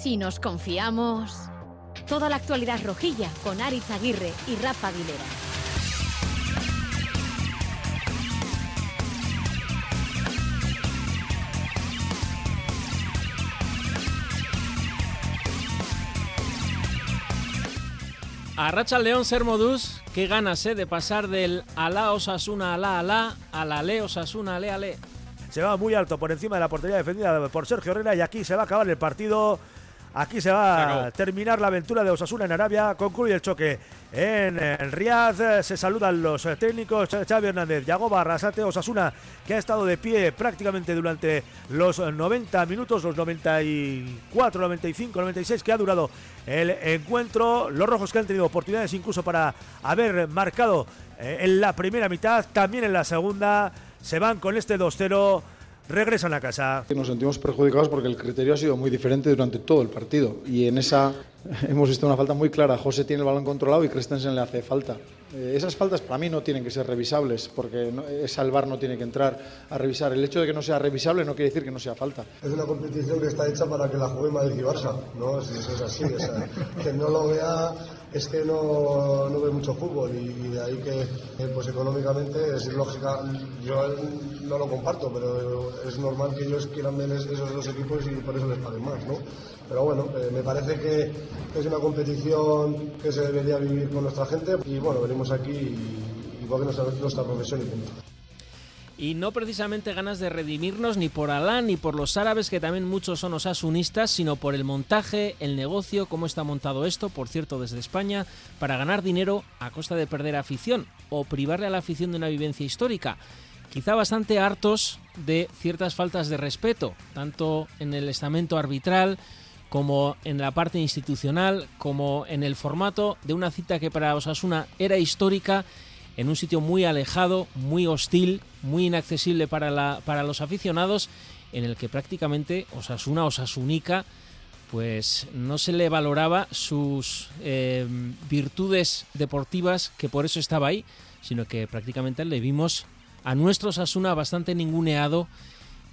Si nos confiamos. Toda la actualidad rojilla con Aritz Aguirre y Rafa Aguilera. A Racha León Sermodus, qué ganas ¿eh? de pasar del Alá Osasuna Alá Alá a la Le Osasuna Ale Ale. Se va muy alto por encima de la portería defendida por Sergio Herrera y aquí se va a acabar el partido. Aquí se va a terminar la aventura de Osasuna en Arabia. Concluye el choque en, en Riyadh. Se saludan los técnicos Xavi Hernández, Yagoba Arrasate, Osasuna, que ha estado de pie prácticamente durante los 90 minutos, los 94, 95, 96 que ha durado el encuentro. Los rojos que han tenido oportunidades incluso para haber marcado eh, en la primera mitad, también en la segunda. Se van con este 2-0 regresan a casa. Nos sentimos perjudicados porque el criterio ha sido muy diferente durante todo el partido y en esa hemos visto una falta muy clara. José tiene el balón controlado y Christensen le hace falta. Eh, esas faltas para mí no tienen que ser revisables porque no, esa el VAR no tiene que entrar a revisar. El hecho de que no sea revisable no quiere decir que no sea falta. Es una competición que está hecha para que la juegue Madrid y Barça, ¿no? Si eso es así, o sea, que no lo vea es que no, no ve mucho fútbol y, de ahí que eh, pues económicamente es lógica, yo no lo comparto, pero es normal que ellos quieran ver es- esos dos equipos y por eso les paguen más, ¿no? Pero bueno, eh, me parece que es una competición que se debería vivir con nuestra gente y bueno, venimos aquí y, y porque nuestra, nuestra profesión y punto. Y no precisamente ganas de redimirnos ni por Alá ni por los árabes, que también muchos son osasunistas, sino por el montaje, el negocio, cómo está montado esto, por cierto, desde España, para ganar dinero a costa de perder afición o privarle a la afición de una vivencia histórica. Quizá bastante hartos de ciertas faltas de respeto, tanto en el estamento arbitral como en la parte institucional, como en el formato de una cita que para Osasuna era histórica en un sitio muy alejado, muy hostil, muy inaccesible para, la, para los aficionados, en el que prácticamente Osasuna, Osasunica, pues no se le valoraba sus eh, virtudes deportivas, que por eso estaba ahí, sino que prácticamente le vimos a nuestro Osasuna bastante ninguneado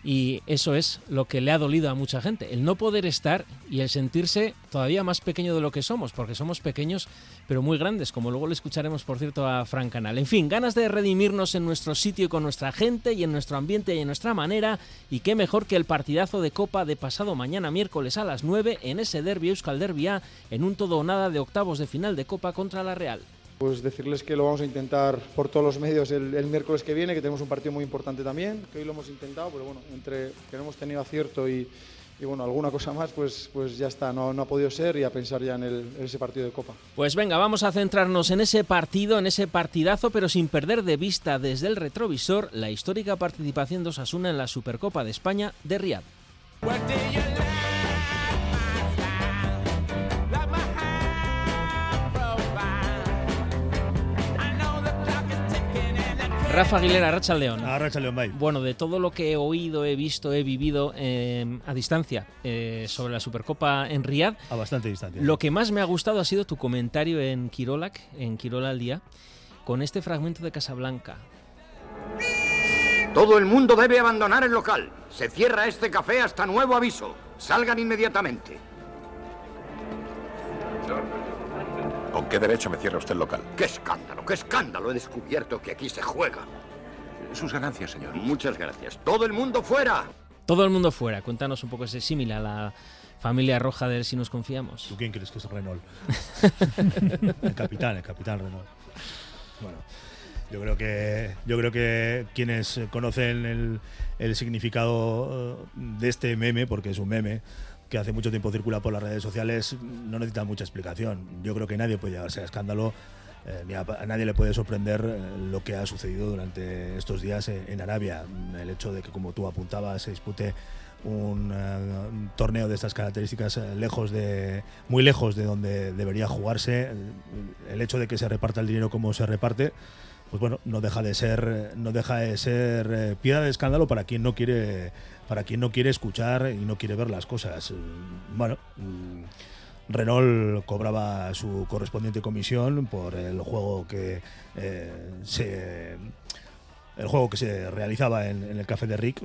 y eso es lo que le ha dolido a mucha gente, el no poder estar y el sentirse todavía más pequeño de lo que somos, porque somos pequeños pero muy grandes, como luego le escucharemos por cierto a Fran Canal. En fin, ganas de redimirnos en nuestro sitio con nuestra gente y en nuestro ambiente y en nuestra manera, y qué mejor que el partidazo de Copa de pasado mañana miércoles a las 9 en ese derbi Euskal Derbi A, en un todo o nada de octavos de final de Copa contra la Real. Pues decirles que lo vamos a intentar por todos los medios el, miércoles que viene, que tenemos un partido muy importante también, que hoy lo hemos intentado, pero bueno, entre que no hemos tenido acierto y, bueno, alguna cosa más, pues, pues ya está, no, no ha podido ser y a pensar ya en ese partido de Copa. Pues venga, vamos a centrarnos en ese partido, en ese partidazo, pero sin perder de vista desde el retrovisor la histórica participación de Osasuna en la Supercopa de España de Riad. Rafa Aguilera, Racha León. Arracha León Bay. Bueno, de todo lo que he oído, he visto, he vivido eh, a distancia eh, sobre la Supercopa en Riad, A bastante distancia. lo que más me ha gustado ha sido tu comentario en Kirolak, en Kirola al día, con este fragmento de Casablanca. Todo el mundo debe abandonar el local. Se cierra este café hasta nuevo aviso. Salgan inmediatamente. ¿Con qué derecho me cierra usted el local? ¡Qué escándalo, qué escándalo! He descubierto que aquí se juega. Sus ganancias, señor. Muchas gracias. ¡Todo el mundo fuera! Todo el mundo fuera. Cuéntanos un poco ese símil a la familia roja del Si nos confiamos. ¿Tú quién crees que es Renault? el capitán, el capitán Renault. Bueno, yo creo que yo creo que quienes conocen el, el significado eh, de este meme, porque es un meme que hace mucho tiempo circula por las redes sociales, no necesita mucha explicación. Yo creo que nadie puede llevarse a escándalo. eh, ni a, nadie le puede sorprender eh, lo que ha sucedido durante estos días en, en Arabia. El hecho de que, como tú apuntabas, se dispute un, eh, un torneo de estas características eh, lejos de muy lejos de donde debería jugarse el, hecho de que se reparta el dinero como se reparte pues bueno no deja de ser no deja de ser eh, piedra de escándalo para quien no quiere para quien no quiere escuchar y no quiere ver las cosas. Eh, bueno mm, Renault cobraba su correspondiente comisión por el juego que eh, se el juego que se realizaba en, el café de Rick.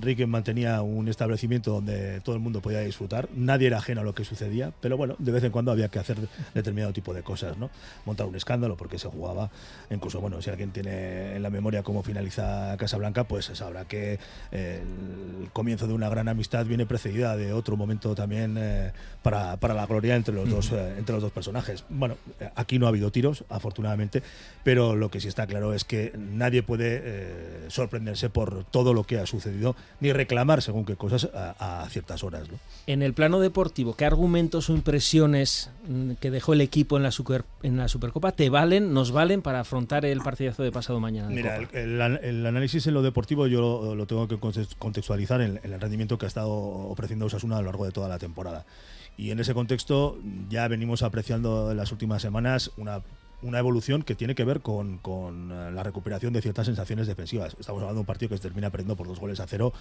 Rick mantenía un establecimiento donde todo el mundo podía disfrutar. Nadie era ajeno a lo que sucedía, pero bueno, de vez en cuando había que hacer determinado tipo de cosas, ¿no? Montar un escándalo porque se jugaba. Incluso, bueno, si alguien tiene en la memoria cómo finaliza Casablanca, pues sabrá que el comienzo de una gran amistad viene precedida de otro momento también eh, para, para, la gloria entre los, dos, eh, entre los dos personajes. Bueno, aquí no ha habido tiros, afortunadamente, pero lo que sí está claro es que nadie puede eh, sorprenderse por todo lo que ha sucedido, ni reclamar según qué cosas a, ciertas horas. En el plano deportivo, ¿qué argumentos o impresiones mm, que dejó el equipo en la, en la Supercopa te valen, nos valen para afrontar el partidazo de pasado mañana? Mira, el, análisis en lo deportivo yo lo, tengo que contextualizar en, el rendimiento que ha estado ofreciendo Osasuna a lo largo de toda la temporada. Y en ese contexto ya venimos apreciando en las últimas semanas una una evolución que tiene que ver con, con, eh, la recuperación de ciertas sensaciones defensivas. Estamos hablando de un partido que se termina perdiendo por dos goles a cero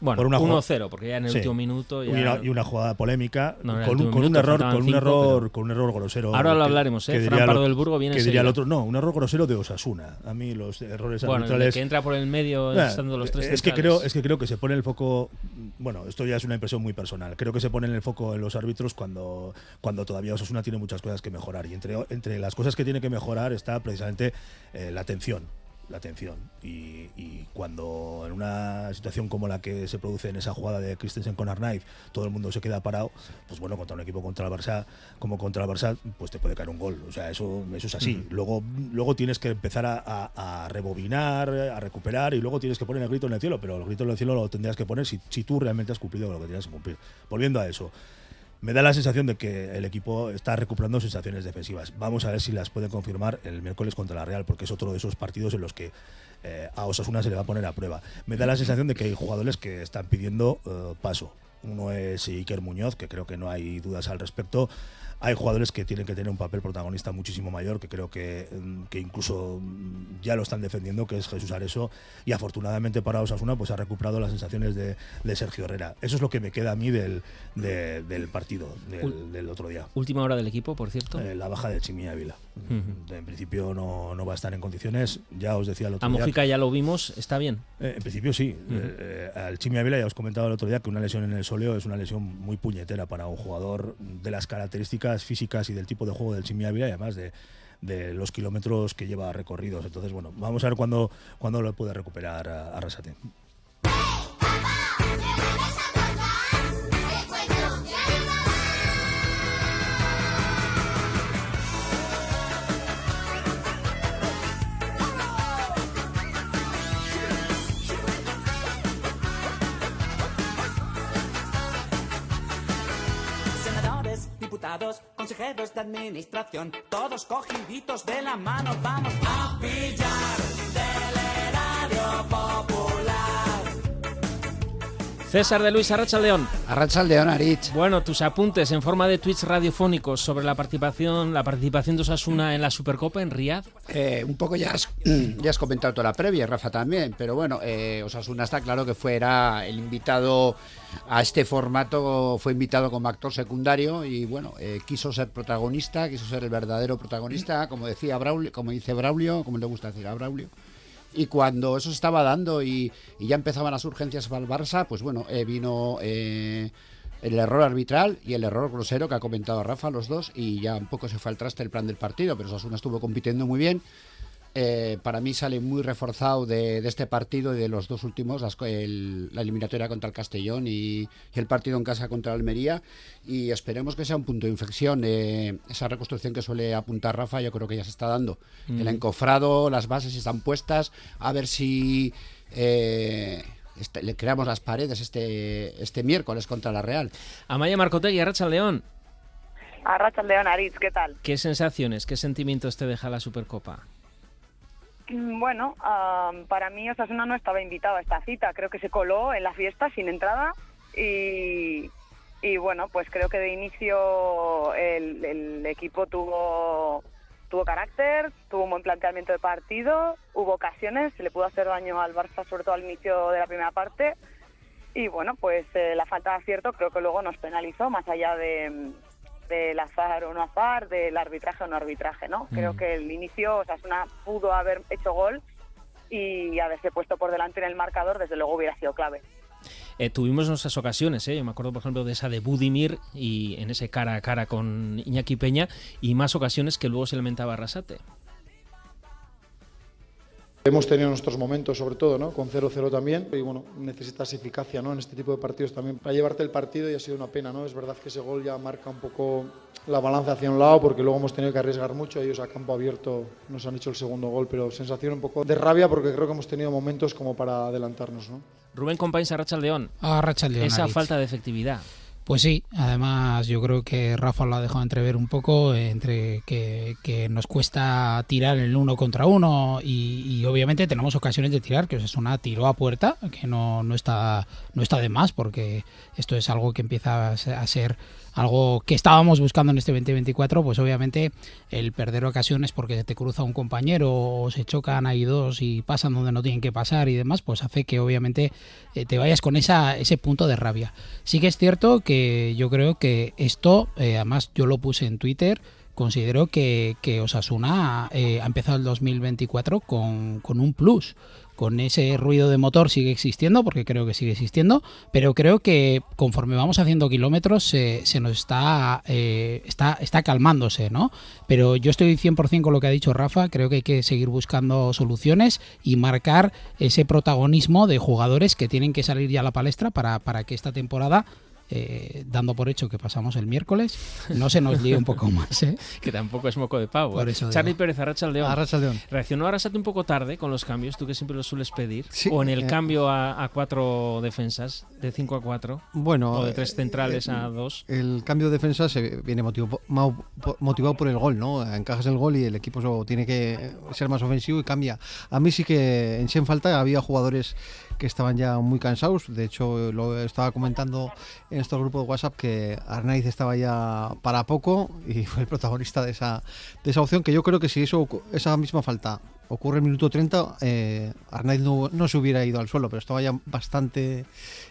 bueno, 1-0, porque ya en el último minuto. Y, una, jugada polémica con, un, error, con un error, con un error grosero. Ahora lo hablaremos, ¿eh? Fran Pardo del Burgo viene. Que diría el otro, no, un error grosero de Osasuna. A mí los errores bueno, arbitrales. que entra por el medio estando los tres. Es que creo, es que creo que se pone el foco. Bueno, esto ya es una impresión muy personal. Creo que se pone en el foco en los árbitros cuando, cuando todavía Osasuna tiene muchas cosas que mejorar. Y entre, entre las cosas que tiene que mejorar está precisamente eh, la atención la atención. Y, cuando en una situación como la que se produce en esa jugada de Christensen con Arnaiz, todo el mundo se queda parado, pues bueno, contra un equipo contra el Barça, como contra el Barça, pues te puede caer un gol. O sea, eso, eso es así. Luego, luego tienes que empezar a, rebobinar, a recuperar y luego tienes que poner el grito en el cielo, pero el grito en el cielo lo tendrías que poner si, si tú realmente has cumplido lo que tenías que cumplir. Volviendo a eso me da la sensación de que el equipo está recuperando sensaciones defensivas. Vamos a ver si las puede confirmar el miércoles contra la Real, porque es otro de esos partidos en los que eh, a Osasuna se le va a poner a prueba. Me da la sensación de que hay jugadores que están pidiendo eh, paso. Uno es Iker Muñoz, que creo que no hay dudas al respecto hay jugadores que tienen que tener un papel protagonista muchísimo mayor, que creo que, mm, que incluso mm, ya lo están defendiendo, que es Jesús Areso, y afortunadamente para Osasuna pues ha recuperado las sensaciones de, Sergio Herrera. Eso es lo que me queda a mí del, del partido del, otro día. Última hora del equipo, por cierto. Eh, la baja de Chimi Ávila. En principio no, no, va a estar en condiciones, ya os decía el otro a día. A Mojica ya lo vimos, ¿está bien? Eh, en principio sí. Eh, al Chimi Ávila ya os comentaba el otro día que una lesión en el soleo es una lesión muy puñetera para un jugador de las características físicas y del tipo de juego del Chimi Ávila y además de, de los kilómetros que lleva recorridos. Entonces, bueno, vamos a ver cuándo, cuándo lo puede recuperar a, Arrasate. Consejeros de administración, todos cogiditos de la mano, vamos a pillar del erario popular. César de Luis Arrachaldeón. Arrachaldeón, Arich. Bueno, tus apuntes en forma de tweets radiofónicos sobre la participación, la participación de Osasuna en la Supercopa en Riyadh. Eh, un poco ya has, ya has comentado toda la previa, Rafa también, pero bueno, eh, Osasuna está claro que fuera el invitado a este formato fue invitado como actor secundario y bueno, eh, quiso ser protagonista, quiso ser el verdadero protagonista, como decía Braulio, como dice Braulio, como le gusta decir a Braulio. Y cuando eso se estaba dando y, ya empezaban las urgencias para el Barça, pues bueno, eh, vino eh, el error arbitral y el error grosero que ha comentado Rafa, los dos, y ya un poco se fue al traste el plan del partido, pero Osasuna estuvo compitiendo muy bien eh, para mí sale muy reforzado de, este partido y de los dos últimos, la eliminatoria contra el Castellón y, el partido en casa contra el Almería. Y esperemos que sea un punto de inflexión. Eh, esa reconstrucción que suele apuntar Rafa, yo creo que ya se está dando. El mm. encofrado, las bases están puestas. A ver si. Eh, este, le creamos las paredes este, este miércoles contra la Real. Amaya Marcotegui, Arracha León. Arracha León, Aritz, ¿qué tal? ¿Qué sensaciones, qué sentimientos te deja la Supercopa? Mm, bueno, para mí Osasuna no estaba invitado a esta cita, creo que se coló en la fiesta sin entrada y, bueno, pues creo que de inicio el, equipo tuvo tuvo carácter, tuvo un buen planteamiento de partido, hubo ocasiones, se le pudo hacer daño al Barça, sobre todo al inicio de la primera parte. Y bueno, pues eh, la falta de acierto creo que luego nos penalizó, más allá de, del azar o no azar, del arbitraje o no arbitraje, ¿no? Creo que el inicio, o sea, una pudo haber hecho gol y haberse puesto por delante en el marcador, desde luego hubiera sido clave. Eh, tuvimos nuestras ocasiones, ¿eh? Yo me acuerdo, por ejemplo, de esa de Budimir y en ese cara a cara con Iñaki Peña y más ocasiones que luego se lamentaba Arrasate. Hemos tenido nuestros momentos, sobre todo, ¿no? con 0-0 también, y bueno, necesitas eficacia ¿no? en este tipo de partidos también para llevarte el partido y ha sido una pena. ¿no? Es verdad que ese gol ya marca un poco la balanza hacia un lado porque luego hemos tenido que arriesgar mucho. Ellos a campo abierto nos han hecho el segundo gol, pero sensación un poco de rabia porque creo que hemos tenido momentos como para adelantarnos. ¿no? Rubén Compañes a Racha León. A Racha León. Esa falta de efectividad. Pues sí, además yo creo que Rafa lo ha dejado entrever un poco entre que, nos cuesta tirar el uno contra uno y, y, obviamente tenemos ocasiones de tirar, que es una tiró a puerta, que no, no, está, no está de más porque esto es algo que empieza a ser algo que estábamos buscando en este 2024, pues obviamente el perder ocasiones porque te cruza un compañero o se chocan ahí dos y pasan donde no tienen que pasar y demás, pues hace que obviamente eh, te vayas con esa, ese punto de rabia. Sí que es cierto que yo creo que esto, eh, además yo lo puse en Twitter, considero que, que Osasuna eh, ha empezado el 2024 con, con un plus con ese ruido de motor sigue existiendo, porque creo que sigue existiendo, pero creo que conforme vamos haciendo kilómetros se, se nos está, eh, está, está calmándose, ¿no? Pero yo estoy 100% con lo que ha dicho Rafa, creo que hay que seguir buscando soluciones y marcar ese protagonismo de jugadores que tienen que salir ya a la palestra para, para que esta temporada eh, dando por hecho que pasamos el miércoles, no se nos líe un poco más. ¿eh? que tampoco es moco de pavo. Por eso Charlie digo. Pérez, Arracha León. Arracha León. Reaccionó Arrasate un poco tarde con los cambios, tú que siempre los sueles pedir. Sí, o en el eh, cambio a, a cuatro defensas, de 5 a 4. Bueno, O de tres eh, centrales eh, a dos. El cambio de defensa se viene po- motivado por el gol, ¿no? Encajas el gol y el equipo tiene que ser más ofensivo y cambia. A mí sí que en Sen falta había jugadores que estaban ya muy cansados. De hecho, lo estaba comentando en estos grupos de WhatsApp que Arnaiz estaba ya para poco y fue el protagonista de esa, de esa opción. Que yo creo que si eso, esa misma falta ocurre en el minuto 30, eh, Arnaiz no, no se hubiera ido al suelo, pero estaba ya bastante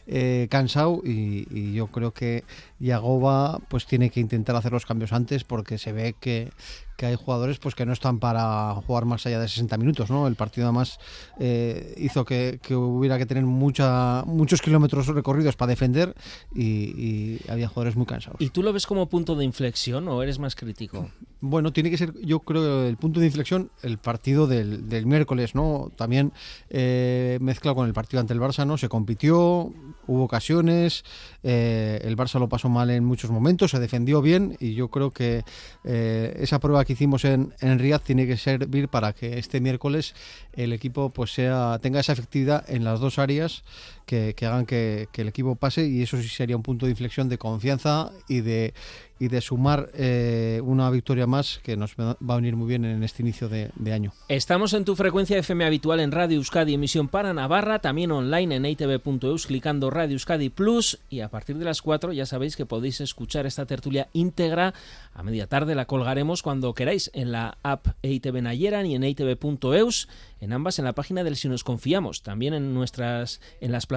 eh, cansado y, y yo creo que Yagoba pues tiene que intentar hacer los cambios antes porque se ve que, que hay jugadores pues que no están para jugar más allá de 60 minutos, ¿no? El partido además eh, hizo que, que hubiera que tener mucha, muchos kilómetros recorridos para defender y, y había jugadores muy cansados. ¿Y tú lo ves como punto de inflexión o eres más crítico? Bueno, tiene que ser, yo creo, el punto de inflexión el partido del, del miércoles, ¿no? También eh, mezclado con el partido ante el Barça, ¿no? Se compitió, hubo ocasiones, eh, el Barça lo pasó mal en muchos momentos, se defendió bien y yo creo que eh, esa prueba que hicimos en, en Riyadh tiene que servir para que este miércoles el equipo pues sea tenga esa efectividad en las dos áreas que, que hagan que, que el equipo pase y eso sí sería un punto de inflexión de confianza y de y de sumar eh, una victoria más que nos va a venir muy bien en este inicio de, de año. Estamos en tu frecuencia FM habitual en Radio Euskadi, emisión para Navarra, también online en itv.eus, clicando Radio Euskadi Plus y a partir de las 4 ya sabéis que podéis escuchar esta tertulia íntegra a media tarde, la colgaremos cuando queráis en la app EITV Nayeran y en itv.eus, en ambas en la página del Si Nos Confiamos, también en nuestras en las plataformas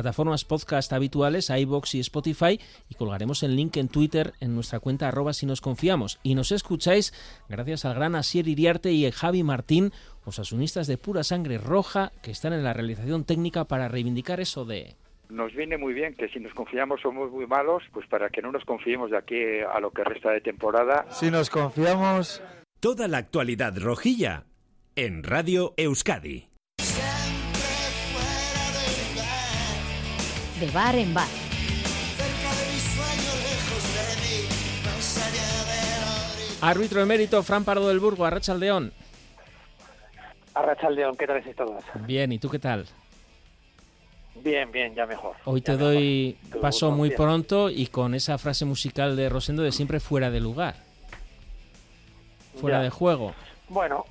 podcast habituales, iBox y Spotify y colgaremos el link en Twitter en nuestra cuenta arroba si nos confiamos y nos escucháis gracias al gran Asier Iriarte y Javi Martín, osasunistas de pura sangre roja que están en la realización técnica para reivindicar eso de nos viene muy bien que si nos confiamos somos muy malos, pues para que no nos confiemos de aquí a lo que resta de temporada. Si nos confiamos... Toda la actualidad rojilla en Radio Euskadi. De bar en bar. Árbitro emérito Fran Pardo del Burgo, Arrachaldeón. Arrachaldeón, ¿qué tal estáis todos? Bien, ¿y tú qué tal? Bien, bien, ya mejor. Hoy ya te doy mejor. Tú, paso muy pronto y con esa frase musical de Rosendo de siempre fuera de lugar. Fuera Ya. de juego. Bueno,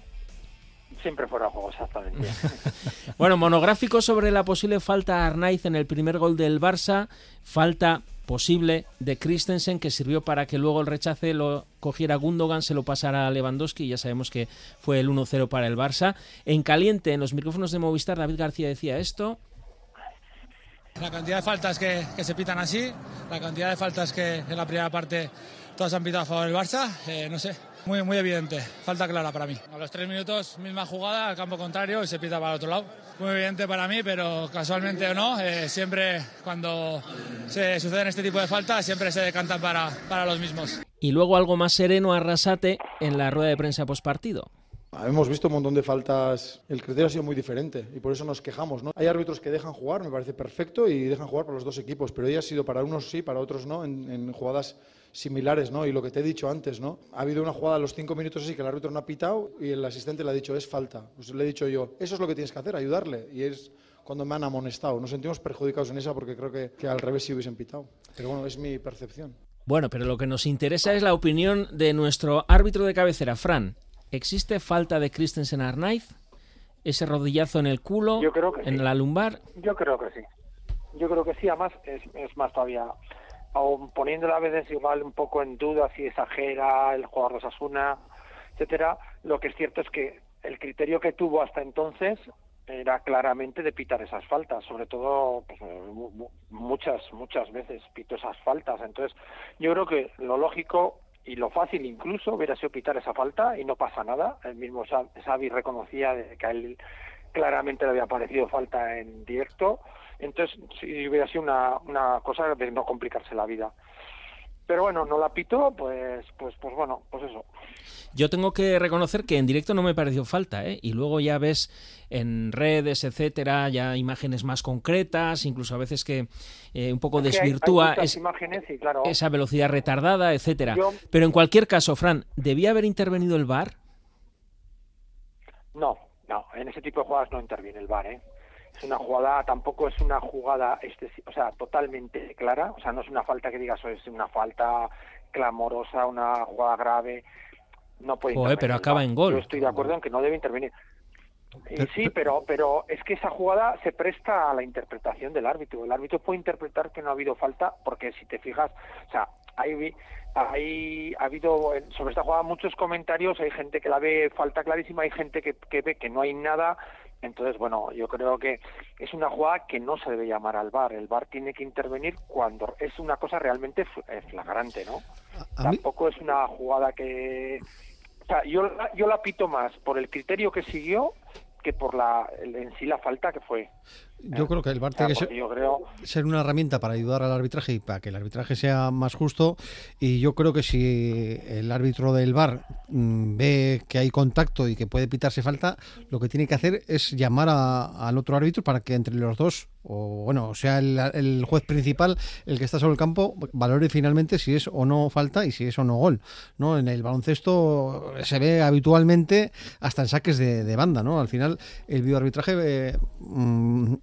siempre fuera de juego, exactamente. Bueno, monográfico sobre la posible falta a Arnaiz en el primer gol del Barça, falta posible de Christensen que sirvió para que luego el rechace lo cogiera Gundogan, se lo pasara a Lewandowski y ya sabemos que fue el 1-0 para el Barça. En caliente, en los micrófonos de Movistar, David García decía esto. La cantidad de faltas que, que se pitan así, la cantidad de faltas que en la primera parte todas han pitado a favor del Barça, eh, no sé. Muy, evidente, falta clara para mí. A los tres minutos, misma jugada campo contrario y se pita para el otro lado. Muy evidente para mí, pero casualmente o no, eh, siempre cuando se suceden este tipo de faltas, siempre se decantan para, para los mismos. Y luego algo más sereno a Arrasate en la rueda de prensa postpartido. Hemos visto un montón de faltas. El criterio ha sido muy diferente y por eso nos quejamos. ¿no? Hay árbitros que dejan jugar, me parece perfecto, y dejan jugar para los dos equipos, pero ella ha sido para unos sí, para otros no, en, jugadas similares, ¿no? Y lo que te he dicho antes, ¿no? Ha habido una jugada a los cinco minutos así que el árbitro no ha pitado y el asistente le ha dicho es falta. Pues le he dicho yo, eso es lo que tienes que hacer, ayudarle. Y es cuando me han amonestado. Nos sentimos perjudicados en esa porque creo que, que al revés sí hubiesen pitado. Pero bueno, es mi percepción. Bueno, pero lo que nos interesa es la opinión de nuestro árbitro de cabecera, Fran. ¿Existe falta de Christensen Arnaiz? ¿Ese rodillazo en el culo? Yo creo que ¿En sí. la lumbar? Yo creo que sí. Yo creo que sí, además es, es más todavía, aun poniéndola a veces igual un poco en duda si exagera el jugador de Osasuna, etcétera, lo que es cierto es que el criterio que tuvo hasta entonces era claramente de pitar esas faltas, sobre todo pues, mu- mu- muchas, muchas veces pito esas faltas. Entonces, yo creo que lo lógico y lo fácil incluso hubiera sido pitar esa falta y no pasa nada. El mismo Xavi reconocía que a él claramente le había parecido falta en directo. Entonces, si hubiera sido una, una cosa de no complicarse la vida. Pero bueno, no la pitó, pues, pues, pues bueno, pues eso. Yo tengo que reconocer que en directo no me pareció falta, ¿eh? Y luego ya ves en redes, etcétera, ya imágenes más concretas, incluso a veces que eh, un poco Es que hay- hay desvirtúa es- imágenes y claro, esa velocidad retardada, etcétera. Yo- Pero en cualquier caso, Fran, ¿debía haber intervenido el VAR? No, no, en ese tipo de jugadas no interviene el VAR, ¿eh? Es una jugada, tampoco es una jugada, o sea, totalmente clara, o sea, no es una falta que digas, "Oh, es una falta clamorosa, una jugada grave, no puede Joder, intervenir pero acaba en gol. Yo estoy de acuerdo en que no debe intervenir. Y sí, pero, pero es que esa jugada se presta a la interpretación del árbitro. El árbitro puede interpretar que no ha habido falta, porque si te fijas, o sea, hay, hay ha habido eh, sobre esta jugada muchos comentarios, hay gente que la ve falta clarísima, hay gente que, que ve que no hay nada. Entonces, bueno, yo creo que es una jugada que no se debe llamar al VAR. El VAR tiene que intervenir cuando es una cosa realmente eh, flagrante, ¿no? Tampoco es una jugada que... O sea, yo, yo la pito más por el criterio que siguió que por la en sí la falta que fue. Yo creo que el VAR O sea, tiene que creo... ser una herramienta para ayudar al arbitraje y para que el arbitraje sea más justo. Y yo creo que si el árbitro del VAR mm, ve que hay contacto y que puede pitarse falta, lo que tiene que hacer es llamar a- al otro árbitro para que entre los dos, o bueno, sea el, el juez principal el que está sobre el campo, valore finalmente si es o no falta y si es o no gol. ¿no? En el baloncesto se ve habitualmente hasta en saques de, banda. ¿no? Al final, el videoarbitraje eh, mm,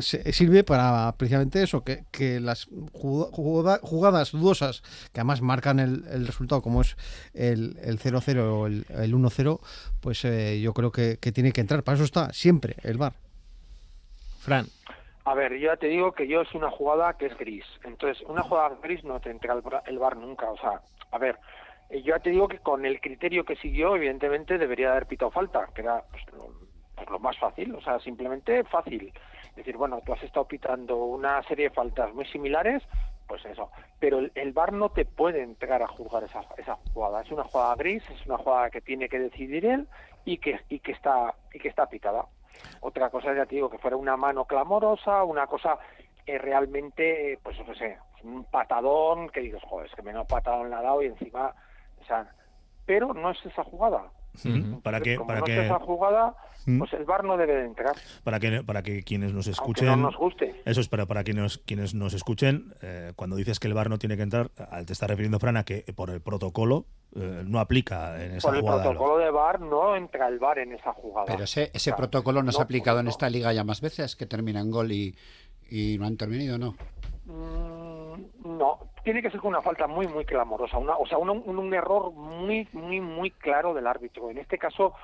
sirve para precisamente eso, que, que las jugada- jugada- jugadas dudosas, que además marcan el, resultado, como es el 0-0 o el, el 1-0, pues eh, yo creo que, que tiene que entrar. Para eso está siempre el VAR. Fran. A ver, yo ya te digo que yo es una jugada que es gris. Entonces, una jugada gris no te entrega el, VAR nunca. O sea, a ver, eh, yo ya te digo que con el criterio que siguió, evidentemente debería haber pitado falta, que era pues, lo, pues, lo más fácil, o sea, simplemente fácil. Es decir, bueno, tú has estado pitando una serie de faltas muy similares, pues eso. Pero el, el VAR no te puede entregar a juzgar esa, esa jugada. Es una jugada gris, es una jugada que tiene que decidir él y que está y que está pitada. Otra cosa, ya te digo, que fuera una mano clamorosa, una cosa eh, realmente, pues qué sé, un patadón, que dices, joder, es que menos patadón le ha dado y encima, o sea, pero no es esa jugada. Para que, como para no que, es esa jugada, Mm. pues el VAR no debe de entregar. para que para que quienes nos escuchen no nos guste. eso es para para quienes quienes nos escuchen eh, cuando dices que el VAR no tiene que entrar eh, te está refiriendo Fran a que por el protocolo eh, no aplica en esa Por el jugada protocolo de VAR no entra el VAR en esa jugada. Pero ese, protocolo no se ha no, aplicado en esta liga ya más veces, que termina en gol y, y no han intervenido, ¿no? Mm, No, tiene que ser con una falta muy, muy clamorosa, una, o sea, un, un, un error muy, muy, muy claro del árbitro. En este caso,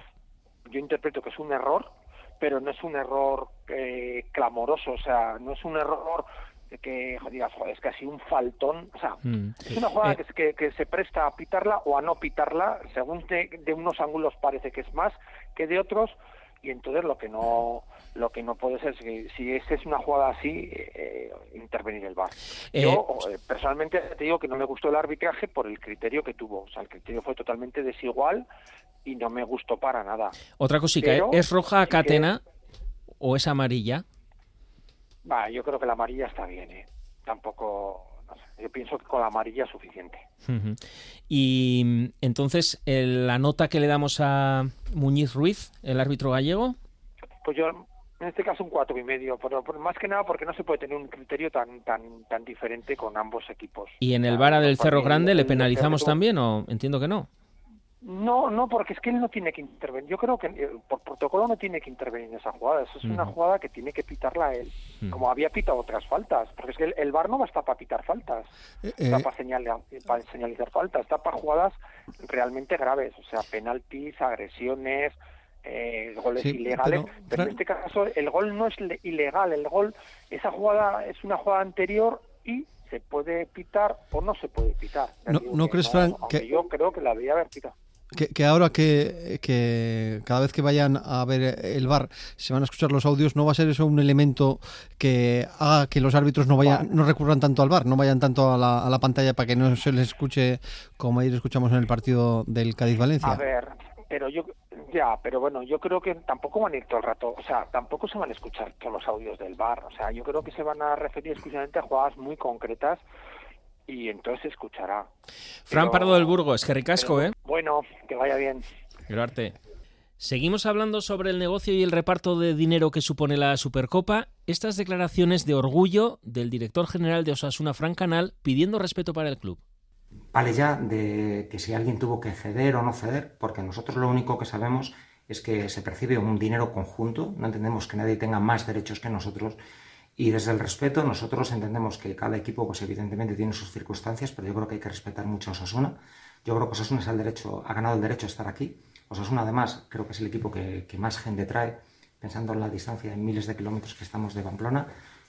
yo interpreto que es un error, pero no es un error eh, clamoroso, o sea, no es un error que digas, joder, es casi un faltón, o sea, Mm. es una jugada Eh, que, se- que, que se presta a pitarla o a no pitarla, según de, de unos ángulos parece que es más que de otros, y entonces lo que no lo que no puede ser si, si esta es una jugada así eh, intervenir el VAR. Eh, Yo eh, personalmente te digo que no me gustó el arbitraje por el criterio que tuvo, o sea, el criterio fue totalmente desigual y no me gustó para nada. Otra cosita, Pero ¿es roja a que- catena o es amarilla? Va, yo creo que la amarilla está bien, ¿eh? Tampoco, no sé, yo pienso que con la amarilla es suficiente. Y mm, entonces, la nota que le damos a Muñiz Ruiz, el árbitro gallego, Pues yo, en este caso, un cuatro y medio, pero, pero más que nada porque no se puede tener un criterio tan tan tan diferente con ambos equipos. y en el Vara del Cerro Grande, ¿le penalizamos también o entiendo que no? No, no, porque es que él no tiene que intervenir. Yo creo que eh, por protocolo no tiene que intervenir en esa jugada. Eso es una jugada que tiene que pitarla él, como había pitado otras faltas. Porque es que el, el VAR no va a estar para pitar faltas, está eh, para, señalar, para señalizar faltas, está para jugadas realmente graves, o sea, penaltis, agresiones, eh, goles Sí, ilegales. pero, Pero, en este caso el gol no es le- ilegal, el gol, esa jugada es una jugada anterior y se puede pitar o no se puede pitar. No- ¿no crees, Fran, aunque que- yo creo que la debía haber pitado. Que, que ahora que, que cada vez que vayan a ver el bar se van a escuchar los audios, ¿no va a ser eso un elemento que haga que los árbitros no vayan, no recurran tanto al bar, no vayan tanto a la, a la pantalla para que no se les escuche como ayer escuchamos en el partido del Cádiz-Valencia? A ver, pero yo ya, pero bueno, yo creo que tampoco van a ir todo el rato, o sea, tampoco se van a escuchar todos los audios del bar, o sea, yo creo que se van a referir exclusivamente a jugadas muy concretas y entonces se escuchará. Fran Pero- Pardo del Burgo, es que ricasco, ¿eh? Bueno, que vaya bien. Arte. Seguimos hablando sobre el negocio y el reparto de dinero que supone la Supercopa. Estas declaraciones de orgullo del director general de Osasuna, Fran Canal, pidiendo respeto para el club. Vale ya de que si alguien tuvo que ceder o no ceder, porque nosotros lo único que sabemos es que se percibe un dinero conjunto, no entendemos que nadie tenga más derechos que nosotros y desde el respeto nosotros entendemos que cada equipo pues evidentemente tiene sus circunstancias, pero yo creo que hay que respetar mucho a Osasuna. Yo creo que Osasuna es el derecho, ha ganado el derecho a estar aquí. Osasuna además creo que es el equipo que, que más gente trae, pensando en la distancia de miles de kilómetros que estamos de Pamplona.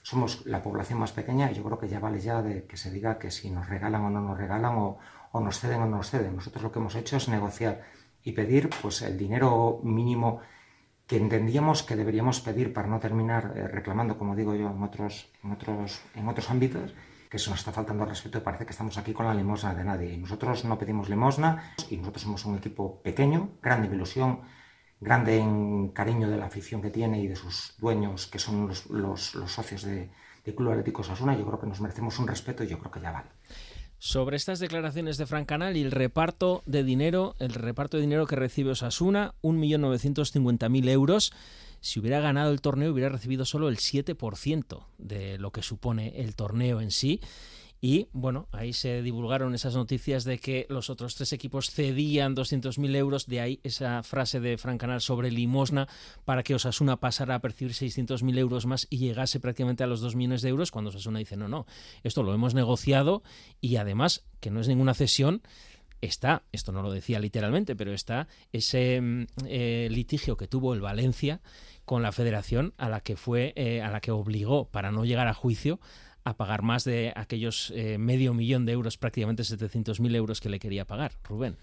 Somos la población más pequeña y yo creo que ya vale ya de que se diga que si nos regalan o no nos regalan o, o nos ceden o no nos ceden. Nosotros lo que hemos hecho es negociar y pedir pues el dinero mínimo que entendíamos que deberíamos pedir para no terminar eh, reclamando, como digo yo, en otros, en otros, en otros ámbitos, que se nos está faltando al respeto y parece que estamos aquí con la limosna de nadie. Y nosotros no pedimos limosna y nosotros somos un equipo pequeño, grande ilusión, grande en cariño de la afición que tiene y de sus dueños, que son los, los, socios de, Club Atlético Osasuna. Yo creo que nos merecemos un respeto y yo creo que ya vale. Sobre estas declaraciones de Fran Canal y el reparto de dinero, el reparto de dinero que recibe Osasuna, 1.950.000 euros. Si hubiera ganado el torneo, hubiera recibido solo el 7% de lo que supone el torneo en sí. Y bueno, ahí se divulgaron esas noticias de que los otros tres equipos cedían 200.000 euros. De ahí esa frase de Fran Canal sobre limosna para que Osasuna pasara a percibir 600.000 euros más y llegase prácticamente a los 2 millones de euros. Cuando Osasuna dice, no, no, esto lo hemos negociado y además que no es ninguna cesión. Está, esto no lo decía literalmente, pero está ese eh, litigio que tuvo el Valencia con la federación a la que fue, eh, a la que obligó para no llegar a juicio a pagar más de aquellos eh, medio millón de euros, prácticamente 700.000 euros que le quería pagar. Rubén.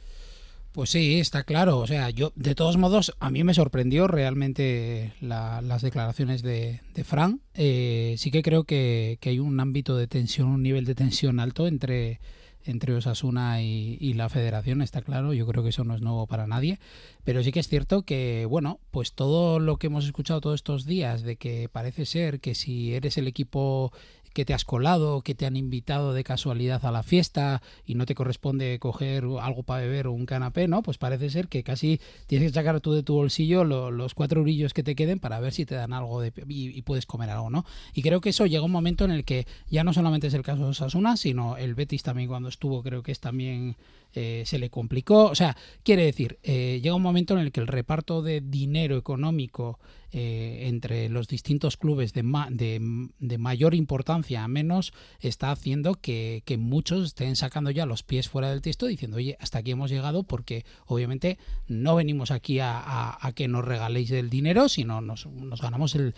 Pues sí, está claro. O sea, yo, de todos modos, a mí me sorprendió realmente la, las declaraciones de, de Fran. Eh, sí que creo que, que, hay un ámbito de tensión, un nivel de tensión alto entre, entre Osasuna y, y, la federación, está claro. Yo creo que eso no es nuevo para nadie. Pero sí que es cierto que, bueno, pues todo lo que hemos escuchado todos estos días, de que parece ser que si eres el equipo que te has colado, que te han invitado de casualidad a la fiesta y no te corresponde coger algo para beber o un canapé, ¿no? Pues parece ser que casi tienes que sacar tú de tu bolsillo lo, los cuatro brillos que te queden para ver si te dan algo de, y, y, puedes comer algo, ¿no? Y creo que eso llega un momento en el que ya no solamente es el caso de Osasuna, sino el Betis también cuando estuvo creo que es también eh, se le complicó. O sea, quiere decir, eh, llega un momento en el que el reparto de dinero económico eh, entre los distintos clubes de, de, mayor importancia a menos está haciendo que, que, muchos estén sacando ya los pies fuera del texto diciendo, oye, hasta aquí hemos llegado porque obviamente no venimos aquí a, a, que nos regaléis el dinero, sino nos, nos ganamos el,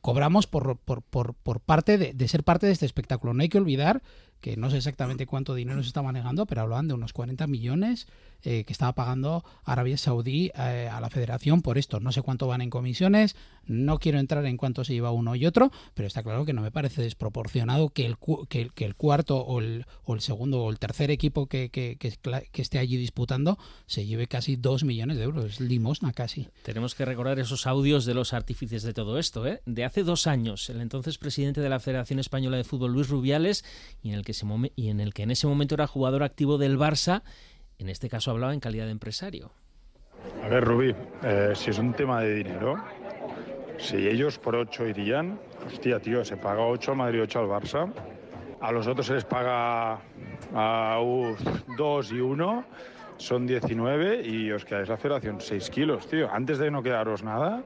cobramos por, por, por, por parte de ser parte de este espectáculo. No hay que olvidar que no sé exactamente cuánto dinero se está manejando, pero hablaban de unos 40 millones eh, que estaba pagando Arabia Saudí eh, a la federación por esto. No sé cuánto van en comisiones, no quiero entrar en cuánto se lleva uno y otro, pero está claro que no me parece desproporcionado que el, que el, cuarto o el, o el, segundo o el tercer equipo que, que, que, esté allí disputando se lleve casi dos millones de euros. Es limosna casi. Tenemos que recordar esos audios de los artífices de todo esto. ¿eh? De hace dos años, el entonces presidente de la Federación Española de Fútbol, Luis Rubiales, y en el que, se y en, el que en ese momento era jugador activo del Barça, en este caso hablaba en calidad de empresario. A ver, Rubí, eh, si es un tema de dinero, si ellos por 8 irían, hostia, tío, se paga 8 al Madrid, 8 al Barça, a los otros se les paga a 2 y 1, son 19 y os quedáis la federación 6 kilos, tío. Antes de no quedaros nada,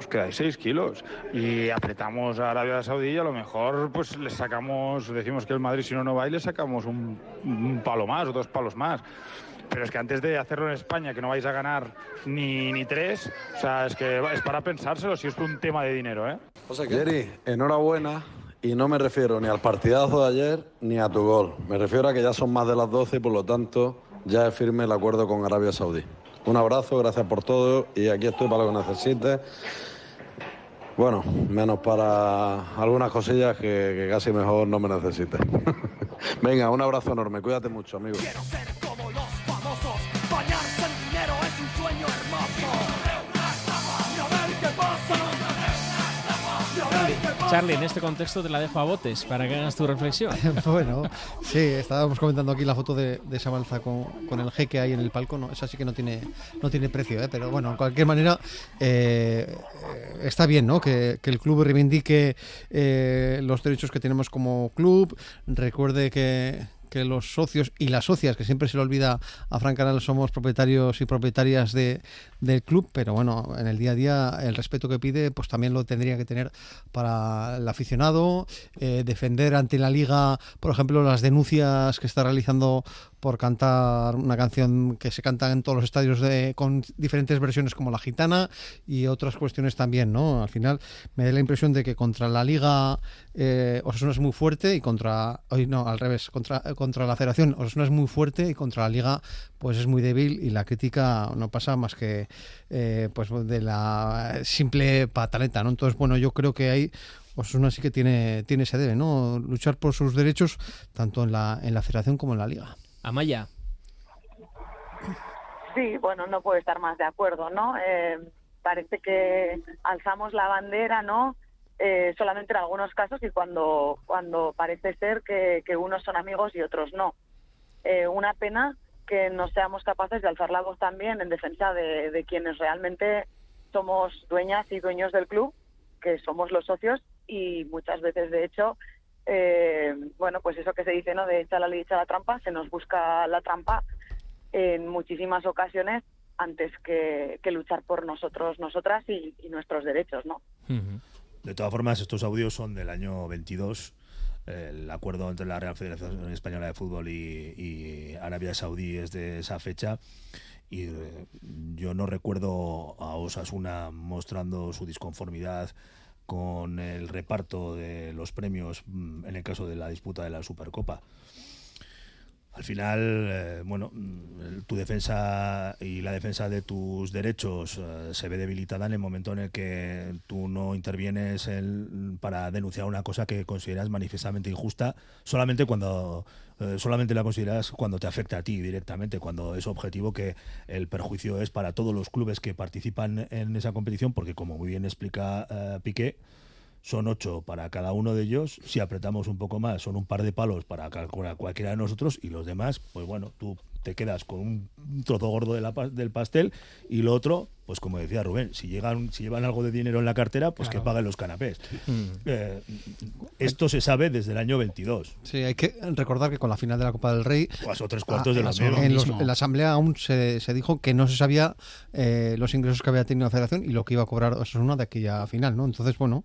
os quedáis 6 kilos. Y apretamos a Arabia Saudí y a lo mejor pues le sacamos, decimos que el Madrid si no no va y le sacamos un, un palo más o dos palos más. Pero es que antes de hacerlo en España, que no vais a ganar ni, ni tres, o sea, es que es para pensárselo si es un tema de dinero, ¿eh? Jerry, enhorabuena. Y no me refiero ni al partidazo de ayer ni a tu gol. Me refiero a que ya son más de las 12 y por lo tanto ya es firme el acuerdo con Arabia Saudí. Un abrazo, gracias por todo y aquí estoy para lo que necesites. Bueno, menos para algunas cosillas que, casi mejor no me necesites. Venga, un abrazo enorme, cuídate mucho, amigo. Charlie, en este contexto te la dejo a botes para que hagas tu reflexión. bueno, sí, estábamos comentando aquí la foto de, esa balza con, el jeque ahí en el palco. No, esa sí que no tiene, no tiene precio, ¿eh? pero bueno, en cualquier manera eh, está bien ¿no? que, el club reivindique eh, los derechos que tenemos como club. Recuerde que, que los socios y las socias, que siempre se le olvida a Fran Canal, somos propietarios y propietarias de, del club, pero bueno, en el día a día el respeto que pide, pues también lo tendría que tener para el aficionado, eh, defender ante la liga, por ejemplo, las denuncias que está realizando por cantar una canción que se canta en todos los estadios de, con diferentes versiones como la gitana y otras cuestiones también, ¿no? Al final me da la impresión de que contra la liga eh, Osasuna es muy fuerte y contra, hoy no, al revés, contra, contra la federación Osasuna es muy fuerte y contra la liga pues es muy débil y la crítica no pasa más que eh, pues de la simple pataleta, ¿no? Entonces, bueno, yo creo que hay Osasuna sí que tiene, tiene ese debe, ¿no? Luchar por sus derechos tanto en la, en la federación como en la liga. Amaya. Sí, bueno, no puedo estar más de acuerdo, ¿no? Eh, parece que alzamos la bandera, ¿no? Eh, solamente en algunos casos y cuando, cuando parece ser que, unos son amigos y otros no. Eh, una pena que no seamos capaces de alzar la voz también en defensa de, de quienes realmente somos dueñas y dueños del club, que somos los socios y muchas veces, de hecho, eh, bueno, pues eso que se dice, ¿no? De echar la ley, echar la trampa, se nos busca la trampa en muchísimas ocasiones antes que, luchar por nosotros, nosotras y, nuestros derechos, ¿no? De todas formas, estos audios son del año 22 el acuerdo entre la Real Federación Española de Fútbol y, Arabia Saudí es de esa fecha y eh, yo no recuerdo a Osasuna mostrando su disconformidad con el reparto de los premios mm, en el caso de la disputa de la Supercopa. Al final, eh, bueno, mm, tu defensa y la defensa de tus derechos eh, se ve debilitada en el momento en el que tú no intervienes para denunciar una cosa que consideras manifiestamente injusta, solamente cuando eh, solamente la consideras cuando te afecta a ti directamente, cuando es objetivo que el perjuicio es para todos los clubes que participan en esa competición, porque como muy bien explica Piqué, son ocho para cada uno de ellos. Si apretamos un poco más, son un par de palos para cualquiera de nosotros y los demás, pues bueno, tú te quedas con un trozo gordo de la, del pastel y lo otro, pues como decía Rubén, si llegan si llevan algo de dinero en la cartera, pues que paguen los canapés. Mm. Eh, esto se sabe desde el año 22. Sí, hay que recordar que con la final de la Copa del Rey... Pasó tres cuartos de la en, en, la Asamblea aún se, se dijo que no se sabía eh, los ingresos que había tenido la Federación y lo que iba a cobrar una de aquella final, ¿no? Entonces, bueno,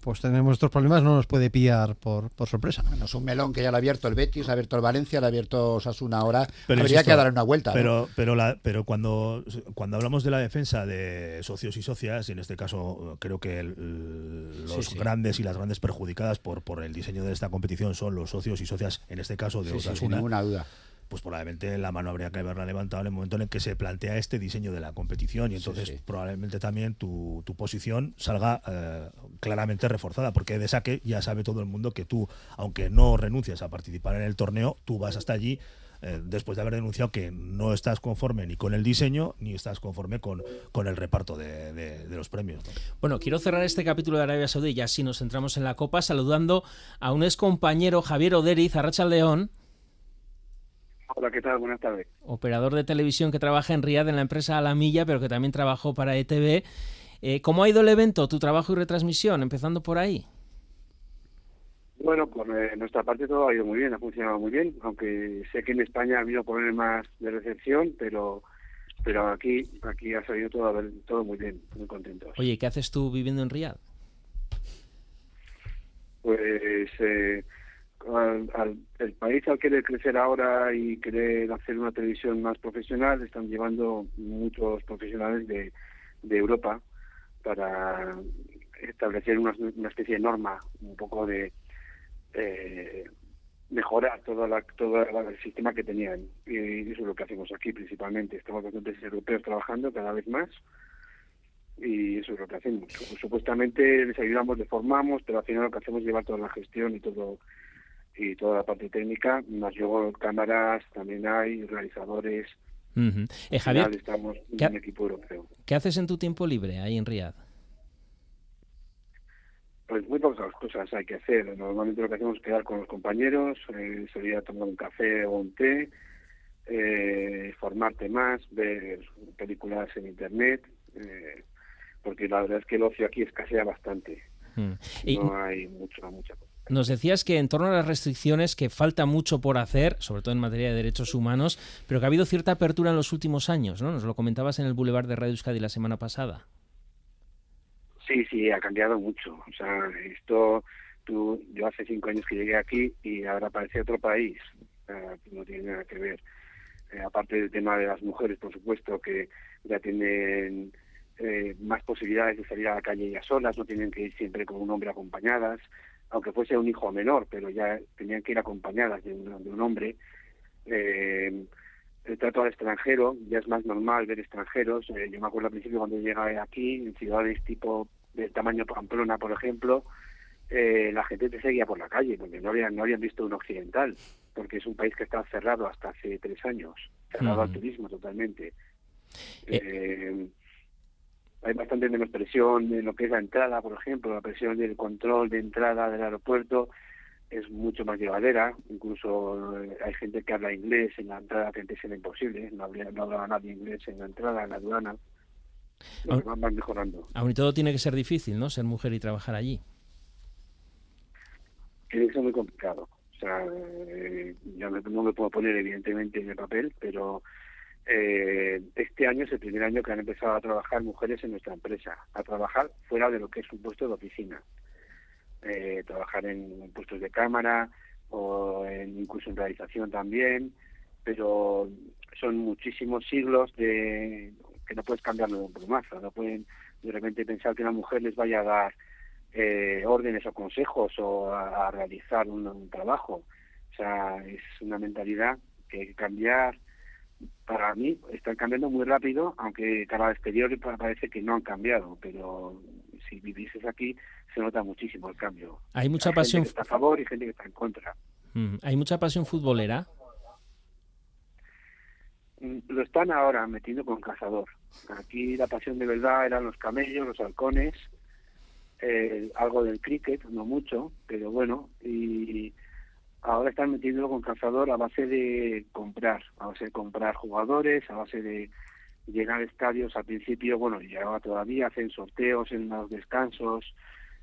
pues tenemos nuestros problemas, no nos puede pillar por, por sorpresa. Bueno, es un melón que ya lo ha abierto el Betis, lo ha abierto el Valencia, lo ha abierto Osasuna ahora. Pero Habría insisto, que darle una vuelta. ¿no? Pero, pero, la, pero cuando, cuando hablamos de la defensa de socios y socias, y en este caso creo que el- los Sí, sí. grandes y las grandes perjudicadas por, por el diseño de esta competición son los socios y socias, en este caso de Sí, sí, sin Osasuna. ninguna duda. Pues probablemente la mano habría que haberla levantado en el momento en el que se plantea este diseño de la competición y entonces sí. probablemente también tu, tu posición salga eh, claramente reforzada porque de saque ya sabe todo el mundo que tú, aunque no renuncias a participar en el torneo, tú vas hasta allí eh, después de haber denunciado que no estás conforme ni con el diseño ni estás conforme con, con el reparto de, de- de los premios. ¿no? Bueno, quiero cerrar este capítulo de Arabia Saudí y así nos centramos en la Copa saludando a un ex compañero Javier Oderiz, Arracha León, Hola, ¿qué tal? Buenas tardes. operador de televisión que trabaja en Riyadh en la empresa Alamilla, pero que también trabajó para ETV. Eh, ¿Cómo ha ido el evento, tu trabajo y retransmisión? Empezando por ahí. Bueno, por eh, nuestra parte todo ha ido muy bien, ha funcionado muy bien, aunque sé que en España ha habido problemas de recepción, pero pero aquí aquí ha salido todo, todo muy bien, muy contentos. Oye, ¿qué haces tú viviendo en Riyadh? Pues eh, al, al- el país al querer crecer ahora y querer hacer una televisión más profesional, están llevando muchos profesionales de, de Europa para establecer una, una especie de norma, un poco de eh, mejorar todo, la, todo el sistema que tenían. Y eso es lo que hacemos aquí principalmente. Estamos con europeos trabajando cada vez más y eso es lo que hacemos. Supuestamente les ayudamos, les formamos, pero al final lo que hacemos es llevar toda la gestión y todo y toda la parte técnica, más luego cámaras, también hay realizadores. Ujú. Eh, Javier, final estamos ¿qué ha- un equipo europeo. ¿qué haces en tu tiempo libre ahí en Riyadh? Pues muy pocas cosas hay que hacer. Normalmente lo que hacemos es quedar con los compañeros, eh, salir a tomar un café o un té, eh, formarte más, ver películas en internet, eh, porque la verdad es que el ocio aquí escasea bastante. Mm. Y No hay mucho, mucha cosa. Nos decías que en torno a las restricciones, que falta mucho por hacer, sobre todo en materia de derechos humanos, pero que ha habido cierta apertura en los últimos años, ¿no? Nos lo comentabas en el Boulevard de Radio Euskadi la semana pasada. Sí, sí, ha cambiado mucho. O sea, esto, tú, yo hace cinco años que llegué aquí y ahora parece otro país. Sea, no tiene nada que ver. Eh, aparte del tema de las mujeres, por supuesto, que ya tienen eh, más posibilidades de salir a la calle ya solas, no tienen que ir siempre con un hombre acompañadas, aunque fuese un hijo menor, pero ya tenían que ir acompañadas de un, de un hombre. Eh, el trato al extranjero, ya es más normal ver extranjeros. Eh, yo me acuerdo al principio cuando llegué aquí, en ciudades tipo del tamaño Pamplona, por ejemplo, eh, la gente te seguía por la calle, porque no habían, no habían visto un occidental, porque es un país que está cerrado hasta hace tres años, cerrado al turismo totalmente. Eh, hay bastante menos presión en lo que es la entrada, por ejemplo, la presión del control de entrada del aeropuerto es mucho más llevadera, incluso eh, hay gente que habla inglés en la entrada que antes era imposible, no, habría, no hablaba nadie inglés en la entrada, en la aduana, Los Ah. van mejorando. Aún y todo tiene que ser difícil, ¿no? Ser mujer y trabajar allí. Tiene que ser muy complicado. O sea, eh, yo no me puedo poner evidentemente en el papel, pero eh, este año es el primer año que han empezado a trabajar mujeres en nuestra empresa, a trabajar fuera de lo que es un puesto de oficina. Eh, trabajar en puestos de cámara o en, incluso en realización también, pero son muchísimos siglos de que no puedes cambiarlo de un plumazo, no pueden de repente pensar que una mujer les vaya a dar eh, órdenes o consejos o a, realizar un, un trabajo. O sea, es una mentalidad que hay que cambiar. Para mí están cambiando muy rápido, aunque cara al exterior pa- parece que no han cambiado, pero si vivieses aquí se nota muchísimo el cambio. Hay mucha Hay pasión. gente que está a favor y gente que está en contra. Mm, Hay mucha pasión futbolera. Mm, Lo están ahora metiendo con cazador. Aquí la pasión de verdad eran los camellos, los halcones, eh, algo del cricket, no mucho, pero bueno, y ahora están metiéndolo con cazador a base de comprar, a base de comprar jugadores, a base de llenar estadios al principio, bueno, y ahora todavía hacen sorteos en los descansos,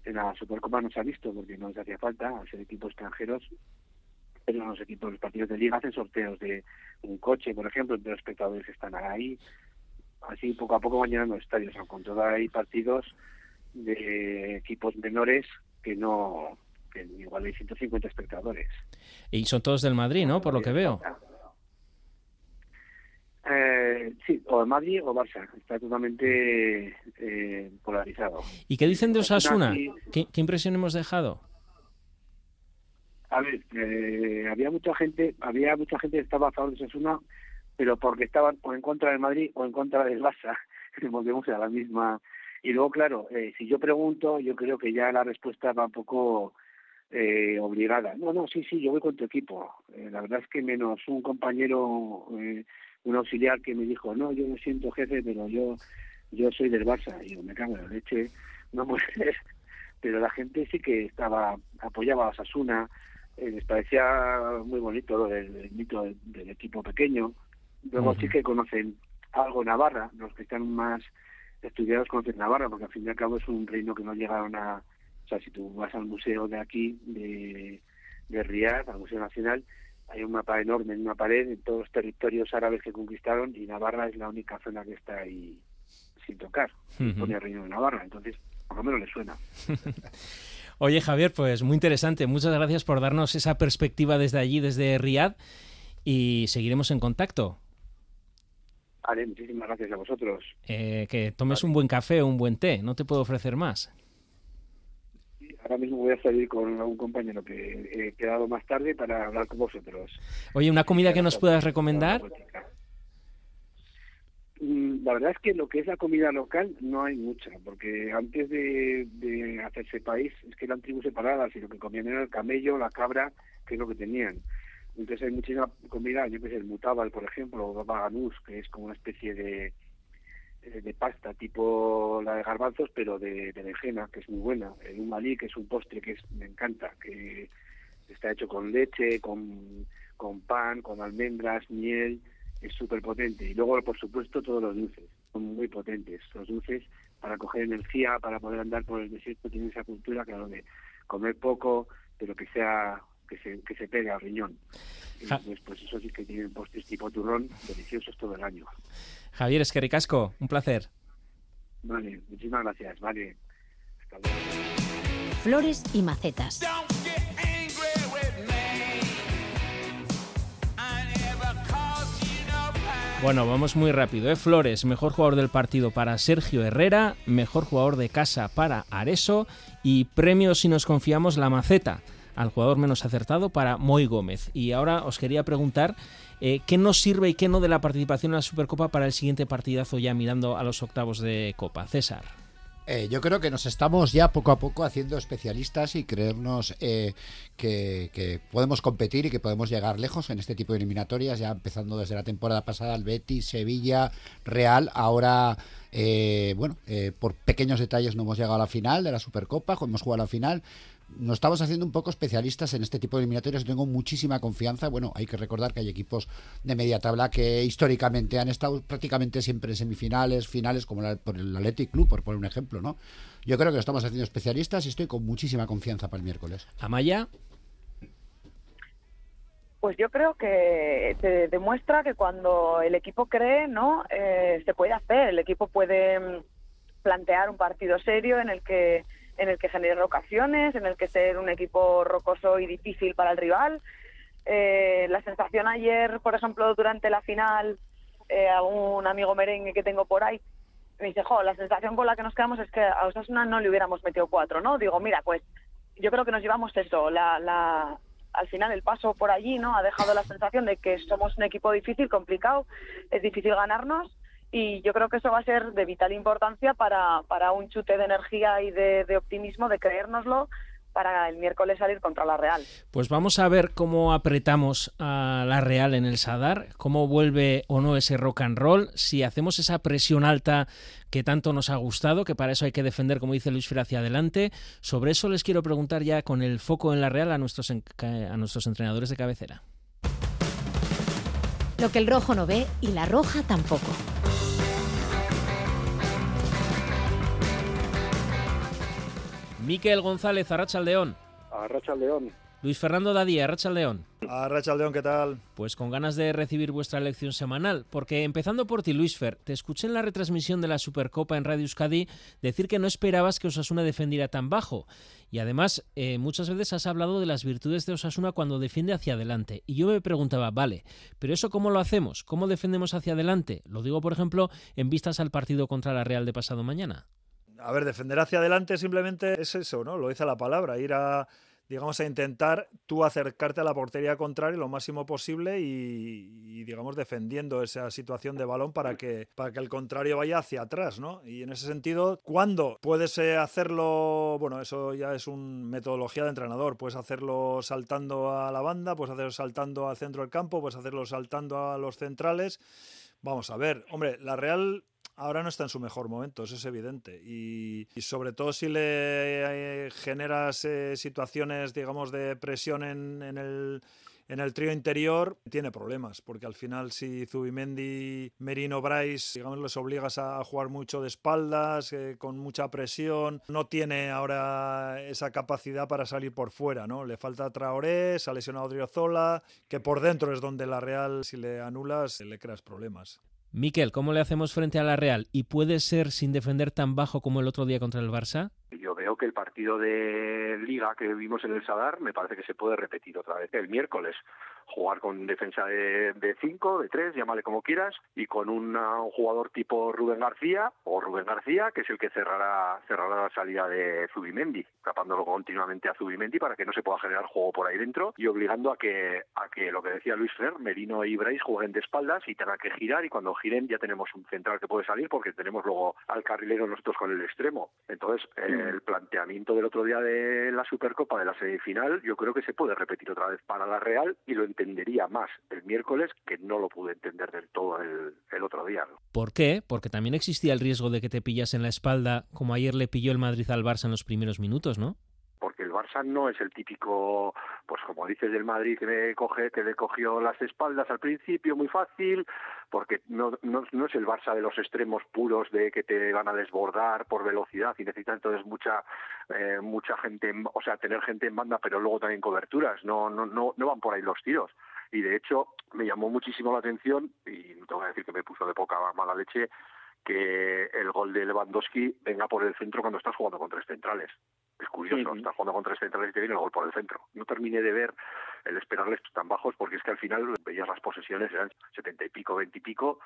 en la Supercopa no se ha visto porque no les hacía falta hacer equipos extranjeros, pero en los equipos, los partidos de liga hacen sorteos de un coche, por ejemplo, entre los espectadores que están ahí, así poco a poco van llenando estadios, aunque todo hay partidos de equipos menores que no, igual hay 150 espectadores. Y son todos del Madrid, ¿no? Por lo que veo. Eh, sí, o Madrid o Barça. Está totalmente eh, polarizado. ¿Y qué dicen de Osasuna? Aquí- ¿Qué, qué impresión hemos dejado? A ver, eh, había mucha gente, había mucha gente que estaba a favor de Osasuna, pero porque estaban o en contra del Madrid o en contra del Barça. Volvemos a la misma. Y luego, claro, eh, si yo pregunto, yo creo que ya la respuesta va un poco eh, obligada. No, no, sí, sí, yo voy con tu equipo. Eh, la verdad es que menos un compañero, eh, un auxiliar que me dijo, no, yo me siento jefe, pero yo yo soy del Barça. Y yo me cago en la leche, no puede ser. Pero la gente sí que estaba, apoyaba a Osasuna, eh, les parecía muy bonito lo del, mito del, del equipo pequeño. Luego sí que conocen algo Navarra, los que están más estudiados conocen Navarra, porque al fin y al cabo es un reino que no llegaron a... O sea, si tú vas al museo de aquí, de, de Riyadh, al Museo Nacional, hay un mapa enorme en una pared de todos los territorios árabes que conquistaron y Navarra es la única zona que está ahí sin tocar. Pone el reino de Navarra, entonces por lo menos le suena. Oye, Javier, pues muy interesante. Muchas gracias por darnos esa perspectiva desde allí, desde Riad. Y seguiremos en contacto. Vale, muchísimas gracias a vosotros. Eh, que tomes un buen café o un buen té. No te puedo ofrecer más. Ahora mismo voy a salir con algún compañero que he quedado más tarde para hablar con vosotros. Oye, una comida que nos puedas recomendar. Mm, La verdad es que lo que es la comida local no hay mucha, porque antes de, de hacerse país es que eran tribus separadas y lo que comían era el camello, la cabra, que es lo que tenían. Entonces hay muchísima comida, yo que sé, el mutábal, por ejemplo, o baba ganús, que es como una especie de, de pasta tipo la de garbanzos, pero de berenjena, que es muy buena. El umalí, que es un postre que es, me encanta, que está hecho con leche, con, con pan, con almendras, miel, es súper potente. Y luego, por supuesto, todos los dulces, son muy potentes. Los dulces para coger energía, para poder andar por el desierto, tienen esa cultura, claro, de comer poco, pero que sea que se, que se pegue al riñón. Y Ja- pues, pues eso sí que tienen postres tipo turrón, deliciosos todo el año. Javier Esquericasco, un placer. Vale, muchísimas gracias, vale. Flores y macetas. Bueno, vamos muy rápido. ¿eh? Flores, mejor jugador del partido para Sergio Herrera, mejor jugador de casa para Areso y premio si nos confiamos la maceta al jugador menos acertado para Moy Gómez. Y ahora os quería preguntar eh, qué nos sirve y qué no de la participación en la Supercopa para el siguiente partidazo ya mirando a los octavos de Copa. César. Eh, yo creo que nos estamos ya poco a poco haciendo especialistas y creernos eh, que, podemos competir y que podemos llegar lejos en este tipo de eliminatorias, ya empezando desde la temporada pasada, el Betis, Sevilla, Real, ahora, bueno, por pequeños detalles no hemos llegado a la final de la Supercopa, hemos jugado a la final, nos estamos haciendo un poco especialistas en este tipo de eliminatorias. Tengo muchísima confianza. Bueno, hay que recordar que hay equipos de media tabla que históricamente han estado prácticamente siempre en semifinales, finales, como la- por el Athletic Club, por poner un ejemplo, ¿no? Yo creo que lo estamos haciendo especialistas y estoy con muchísima confianza para el miércoles. Amaya. Pues yo creo que te demuestra que cuando el equipo cree, ¿no? Eh, se puede hacer. El equipo puede mm, plantear un partido serio en el que en el que genere ocasiones, en el que ser un equipo rocoso y difícil para el rival. Eh, la sensación ayer, por ejemplo, durante la final, eh, a un amigo merengue que tengo por ahí, me dice, jo, la sensación con la que nos quedamos es que a Osasuna no le hubiéramos metido cuatro, ¿no? Digo, mira, pues yo creo que nos llevamos eso, la, al final el paso por allí, ¿no? Ha dejado la sensación de que somos un equipo difícil, complicado, es difícil ganarnos y yo creo que eso va a ser de vital importancia para, para un chute de energía y de, de optimismo, de creérnoslo, para el miércoles salir contra la Real. Pues vamos a ver cómo apretamos a la Real en el Sadar, cómo vuelve o no ese rock and roll, si hacemos esa presión alta que tanto nos ha gustado, que para eso hay que defender, como dice Luis Fer, hacia adelante. Sobre eso les quiero preguntar ya con el foco en la Real a nuestros, a nuestros entrenadores de cabecera. Lo que el rojo no ve y la roja tampoco. Miquel González, Arracha León. A Racha León. Luis Fernando Dadía, Racha León. A Racha León, ¿qué tal? Pues con ganas de recibir vuestra lección semanal, porque empezando por ti, Luis Fer, te escuché en la retransmisión de la Supercopa en Radio Euskadi decir que no esperabas que Osasuna defendiera tan bajo. Y además, eh, muchas veces has hablado de las virtudes de Osasuna cuando defiende hacia adelante. Y yo me preguntaba, vale, pero eso cómo lo hacemos? ¿Cómo defendemos hacia adelante? Lo digo, por ejemplo, en vistas al partido contra la Real de pasado mañana. A ver, defender hacia adelante simplemente es eso, ¿no? Lo dice la palabra, ir a digamos, a intentar tú acercarte a la portería contraria lo máximo posible y, digamos, defendiendo esa situación de balón para que, para que el contrario vaya hacia atrás, ¿no? Y en ese sentido, ¿cuándo puedes eh, hacerlo? Bueno, eso ya es una metodología de entrenador. Puedes hacerlo saltando a la banda, puedes hacerlo saltando al centro del campo, puedes hacerlo saltando a los centrales. Vamos a ver, hombre, la Real ahora no está en su mejor momento, eso es evidente. Y, sobre todo si le eh, generas eh, situaciones, digamos, de presión en, el en el trío interior tiene problemas, porque al final si Zubimendi, Merino, Bryce, digamos, les obligas a jugar mucho de espaldas, eh, con mucha presión, no tiene ahora esa capacidad para salir por fuera, ¿no? Le falta Traoré, se ha lesionado Driozola, que por dentro es donde la Real, si le anulas, le creas problemas. Miquel, ¿cómo le hacemos frente a la Real? ¿Y puede ser sin defender tan bajo como el otro día contra el Barça? Yo veo que el partido de Liga que vimos en el Sadar me parece que se puede repetir otra vez el miércoles jugar con defensa de 5, de 3, llámale como quieras, y con un jugador tipo Rubén García, o Rubén García, que es el que cerrará, cerrará la salida de Zubimendi, tapándolo continuamente a Zubimendi para que no se pueda generar juego por ahí dentro y obligando a que, a que lo que decía Luis Fer, Merino y Brais jueguen de espaldas y tengan que girar y cuando giren ya tenemos un central que puede salir porque tenemos luego al carrilero nosotros con el extremo. Entonces, mm. el planteamiento del otro día de la Supercopa de la semifinal yo creo que se puede repetir otra vez para la Real y lo entendería más el miércoles que no lo pude entender del todo el, otro día. ¿Por qué? Porque también existía el riesgo de que te pillas en la espalda, como ayer le pilló el Madrid al Barça en los primeros minutos, ¿no? Barça no es el típico, pues como dices del Madrid que me coge, que le cogió las espaldas al principio muy fácil, porque no, es el Barça de los extremos puros de que te van a desbordar por velocidad y necesita entonces mucha eh, mucha gente, o sea, tener gente en banda, pero luego también coberturas, no, no, no, no van por ahí los tiros. Y de hecho me llamó muchísimo la atención y tengo que decir que me puso de poca mala leche que el gol de Lewandowski venga por el centro cuando estás jugando con tres centrales. Es curioso, estás jugando con tres centrales y te viene el gol por el centro. No terminé de ver el esperarles tan bajos porque es que al final veías las posesiones, eran setenta y pico, veinte y pico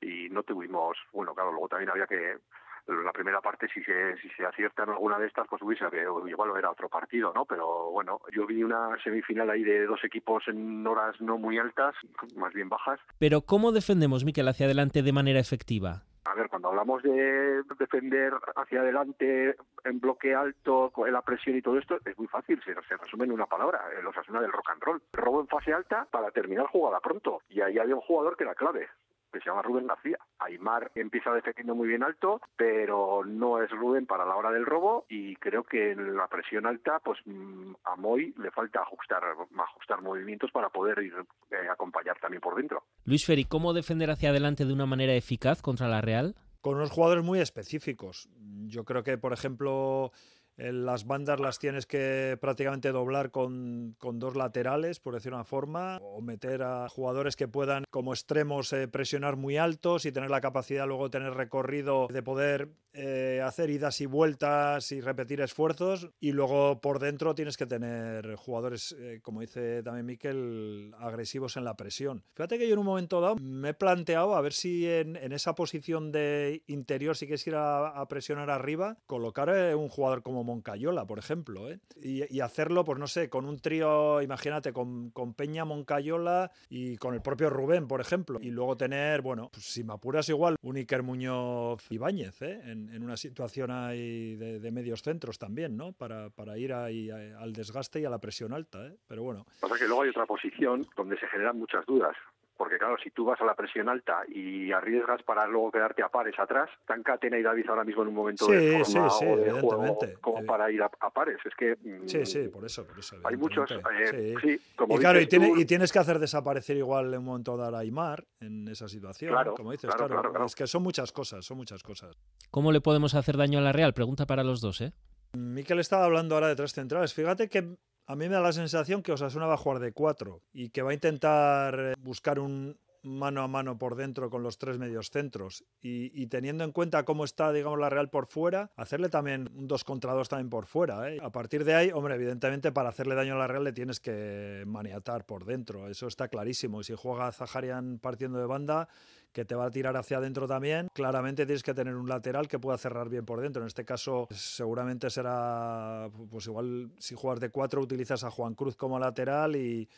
y no tuvimos, bueno, claro, luego también había que la primera parte si se, si se acierta en alguna de estas pues hubiese igual era otro partido no pero bueno yo vi una semifinal ahí de dos equipos en horas no muy altas más bien bajas pero cómo defendemos Miquel hacia adelante de manera efectiva a ver, cuando hablamos de defender hacia adelante en bloque alto, con la presión y todo esto, es muy fácil, se, se resume en una palabra, el Osasuna del rock and roll. Robo en fase alta para terminar jugada pronto. Y ahí había un jugador que era clave, que se llama Rubén García. Aymar empieza defendiendo muy bien alto, pero no es Rubén para la hora del robo y creo que en la presión alta, pues mm, a Moy le falta ajustar, ajustar movimientos para poder ir eh, acompañar también por dentro. Luis Ferri, ¿cómo defender hacia adelante de una manera eficaz contra la Real? Con unos jugadores muy específicos. Yo creo que, por ejemplo, las bandas las tienes que prácticamente doblar con, dos laterales, por decir una forma, o meter a jugadores que puedan como extremos eh, presionar muy altos y tener la capacidad luego de tener recorrido de poder eh, hacer idas y vueltas y repetir esfuerzos. Y luego por dentro tienes que tener jugadores, eh, como dice también Miquel, agresivos en la presión. Fíjate que yo en un momento dado me he planteado a ver si en, esa posición de interior, si quieres ir a, presionar arriba, colocar un jugador como Moncayola, por ejemplo, ¿eh? y, hacerlo, pues no sé, con un trío, imagínate, con, Peña, Moncayola y con el propio Rubén, por ejemplo, y luego tener, bueno, pues si me apuras igual, un Iker Muñoz Ibáñez, ¿eh? en, una situación ahí de, medios centros también, ¿no? Para, para ir ahí al desgaste y a la presión alta, ¿eh? pero bueno. Pasa que luego hay otra posición donde se generan muchas dudas porque claro, si tú vas a la presión alta y arriesgas para luego quedarte a pares atrás, están Catena y David ahora mismo en un momento de forma o de juego como para ir a, pares. Es que mm, sí, sí, por eso, por eso. Hay muchos, eh, sí. y claro, y, tienes que hacer desaparecer igual en un momento dado a Aymar en esa situación, claro, como dices, claro, es que son muchas cosas, son muchas cosas. ¿Cómo le podemos hacer daño a la Real? Pregunta para los dos, ¿eh? Miquel estaba hablando ahora de tres centrales. Fíjate que A mí me da la sensación que Osasuna va a jugar de cuatro y que va a intentar eh, buscar un mano a mano por dentro con los tres medios centros y, teniendo en cuenta cómo está, digamos, la Real por fuera, hacerle también un dos contra dos también por fuera. ¿eh? A partir de ahí, hombre, evidentemente para hacerle daño a la Real le tienes que maniatar por dentro, eso está clarísimo. Y si juega Zaharian partiendo de banda, que te va a tirar hacia adentro también, claramente tienes que tener un lateral que pueda cerrar bien por dentro. En este caso, seguramente será, pues igual si juegas de cuatro, utilizas a Juan Cruz como lateral y,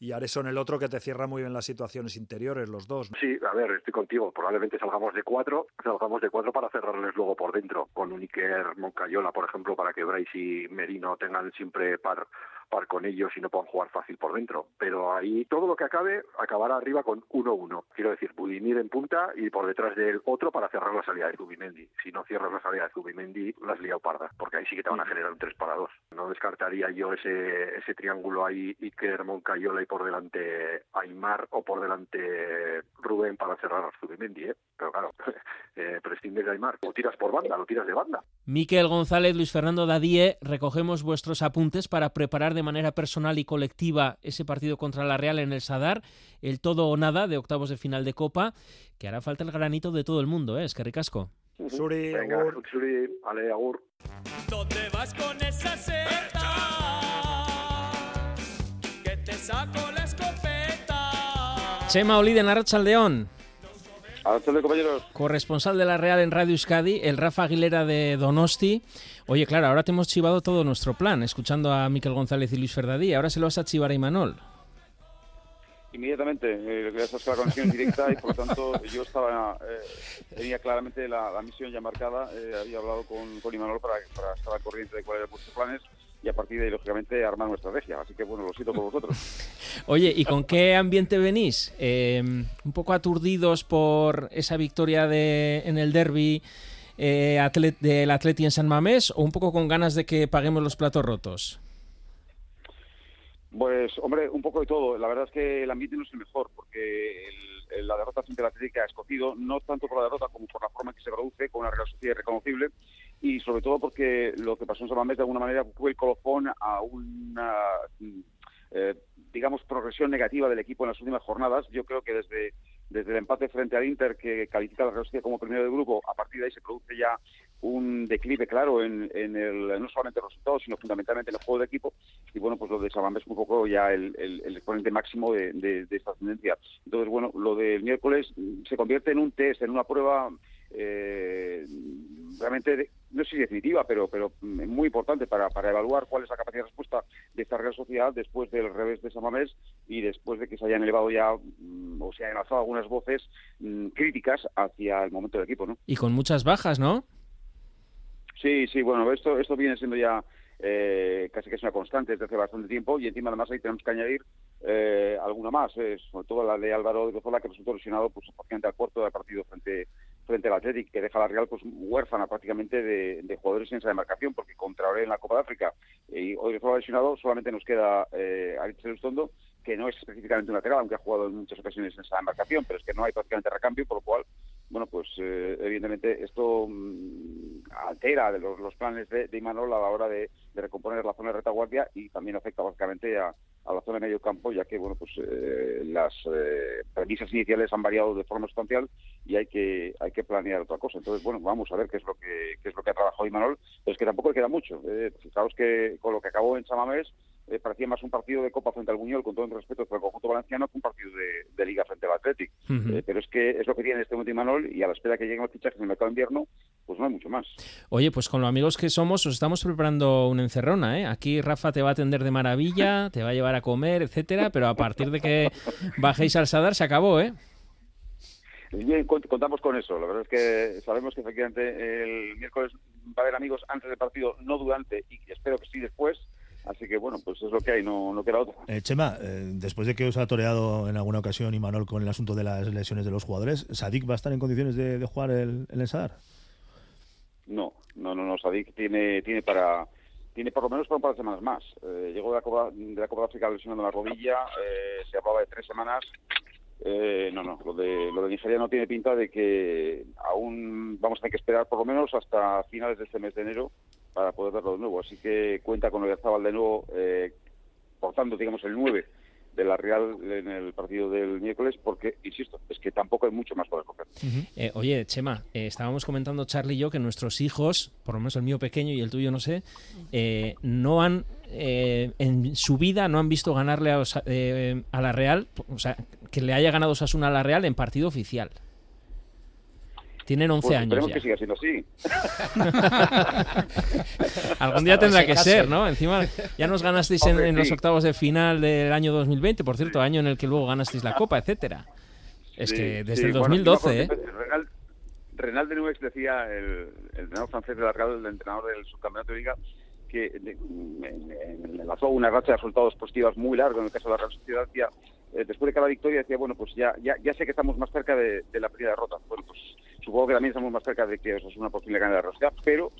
y Areso en el otro que te cierra muy bien las situaciones interiores, los dos. Sí, a ver, estoy contigo. Probablemente salgamos de cuatro, salgamos de cuatro para cerrarles luego por dentro, con un Moncayola, por ejemplo, para que Bryce y Merino tengan siempre par par con ellos y no puedan jugar fácil por dentro. Pero ahí todo lo que acabe acabará arriba con 1-1. Quiero decir, Budimir en punta y por detrás del otro para cerrar la salida de Zubimendi. Si no cierras la salida de Zubimendi, las has liado parda, porque ahí sí que te van a generar un 3 para 2. No descartaría yo ese, ese triángulo ahí, Iker, Moncayola y por delante Aymar o por delante Rubén para cerrar a Zubimendi, ¿eh? Pero claro, eh, prescindes de Aymar. Lo tiras por banda, lo tiras de banda. Miquel González, Luis Fernando Dadie, recogemos vuestros apuntes para preparar de manera personal y colectiva ese partido contra la Real en el Sadar, el todo o nada de octavos de final de Copa, que hará falta el granito de todo el mundo, ¿eh? Es que ricasco. Suri, Venga, agur. Suri, ale, agur. ¿Dónde vas con esa seta? Que te saco la escopeta. Chema Olide, Narrachaldeón. Adelante, compañeros. Corresponsal de la Real en Radio Euskadi, el Rafa Aguilera de Donosti. Oye, claro, ahora te hemos chivado todo nuestro plan, escuchando a Miquel González y Luis Ferdadí. Ahora se lo vas a chivar a Imanol. Inmediatamente, eh, gracias a la conexión directa y por lo tanto yo estaba, eh, tenía claramente la, la misión ya marcada, eh, había hablado con, con Imanol para, para estar al corriente de cuáles eran vuestros planes y a partir de ahí, lógicamente, armar nuestra estrategia. Así que bueno, lo siento por vosotros. Oye, ¿y con qué ambiente venís? Eh, un poco aturdidos por esa victoria de, en el derby eh, atlet- del Atleti en San Mamés o un poco con ganas de que paguemos los platos rotos? Pues, hombre, un poco de todo. La verdad es que el ambiente no es el mejor, porque el- el- la derrota frente a la Atlética ha escocido, no tanto por la derrota como por la forma en que se produce, con una Real Sociedad irreconocible, y sobre todo porque lo que pasó en San de alguna manera fue el colofón a una, mm, eh, digamos, progresión negativa del equipo en las últimas jornadas. Yo creo que desde, desde el empate frente al Inter, que califica a la Real Sociedad como primero del grupo, a partir de ahí se produce ya un declive claro en, en el, no solamente en los resultados, sino fundamentalmente en el juego de equipo. Y bueno, pues lo de Sabamés es un poco ya el, exponente máximo de, de- de esta tendencia. Entonces, bueno, lo del miércoles mm, se convierte en un test, en una prueba eh, realmente, de- no sé si definitiva, pero, pero mm, muy importante para, para evaluar cuál es la capacidad de respuesta de esta Real Sociedad después del revés de Samamés y después de que se hayan elevado ya mm, o se hayan alzado algunas voces mm, críticas hacia el momento del equipo, ¿no? Y con muchas bajas, ¿no? Sí, sí, bueno, esto, esto viene siendo ya eh, casi que es una constante desde hace bastante tiempo y encima además ahí tenemos que añadir eh, alguna más, eh, sobre todo la de Álvaro de Gozola que resultó lesionado pues al cuarto del partido frente frente al Athletic, que deja a la Real pues huérfana prácticamente de, jugadores en esa demarcación, porque contra Orel en la Copa de África y Odriozola lesionado, solamente nos queda eh, Aritz Elustondo, que no es específicamente un lateral, aunque ha jugado en muchas ocasiones en esa demarcación, pero es que no hay prácticamente recambio, por lo cual bueno, pues eh, evidentemente esto mm, altera de los, planes de, Imanol a la hora de, recomponer la zona de retaguardia y también afecta básicamente a, a la zona de medio campo, ya que bueno, pues eh, las eh, premisas iniciales han variado de forma sustancial y hay que hay que planear otra cosa. Entonces, bueno, vamos a ver qué es lo que qué es lo que ha trabajado Imanol, pero es que tampoco le queda mucho. Eh, fijaos que con lo que acabó en Samamés eh, parecía más un partido de Copa frente al Buñol, con todo el respeto por el conjunto valenciano, que un partido de, de Liga frente al Athletic. Eh, pero es que es lo que tiene en este momento Imanol y a la espera que lleguen los fichajes en el mercado de invierno, pues no hay mucho más. Oye, pues con lo amigos que somos, os estamos preparando una encerrona, ¿eh? Aquí Rafa te va a atender de maravilla, te va a llevar a comer, etcétera, pero a partir de que bajéis al Sadar se acabó, ¿eh? Bien, cont- contamos con eso. La verdad es que sabemos que efectivamente el miércoles va a haber amigos antes del partido, no durante y espero que sí después. Así que bueno, pues es lo que hay, no, no queda otra. Eh, Chema, eh, después de que os ha toreado en alguna ocasión Imanol con el asunto de las lesiones de los jugadores, ¿Sadik va a estar en condiciones de, de jugar el, el? No, no, no, no. Sadik tiene, tiene para tiene por lo menos para un par de semanas más. Eh, llegó de la Copa de la Copa África lesionando la rodilla, eh, se hablaba de tres semanas. Eh, no, no, lo de, lo de Nigeria no tiene pinta de que aún vamos a tener que esperar por lo menos hasta finales de este mes de enero para poder verlo de nuevo. Así que cuenta con Zabal de nuevo, eh, portando, digamos, el 9 de la Real en el partido del miércoles, porque, insisto, es que tampoco hay mucho más por escoger. Eh, oye, Chema, eh, estábamos comentando Charlie y yo que nuestros hijos, por lo menos el mío pequeño y el tuyo no sé, eh, no han eh, en su vida no han visto ganarle a, a la Real, o sea, que le haya ganado Osasuna a la Real en partido oficial. Tienen 11 Pues años esperemos ya. que siga siendo así. Algún día tendrá que Se ser. ¿no? Encima ya nos ganasteis en, los octavos de final del año 2020, por cierto, año en el que luego ganasteis la Copa, etcétera. Es Sí, que desde sí, el bueno, 2012, ¿eh? yo me acuerdo que Renal, Renal de Nuex decía, el, el entrenador francés de la Real, el entrenador del subcampeonato de Liga, que de- enlazó una racha de resultados positivas muy largo en el caso de la Real Sociedad. Decía, eh, después de cada victoria decía, bueno, pues ya, ya, ya sé que estamos más cerca de, de la primera derrota. Bueno, pues supongo que también estamos más cerca de que eso es una posible gana de Sociedad, pero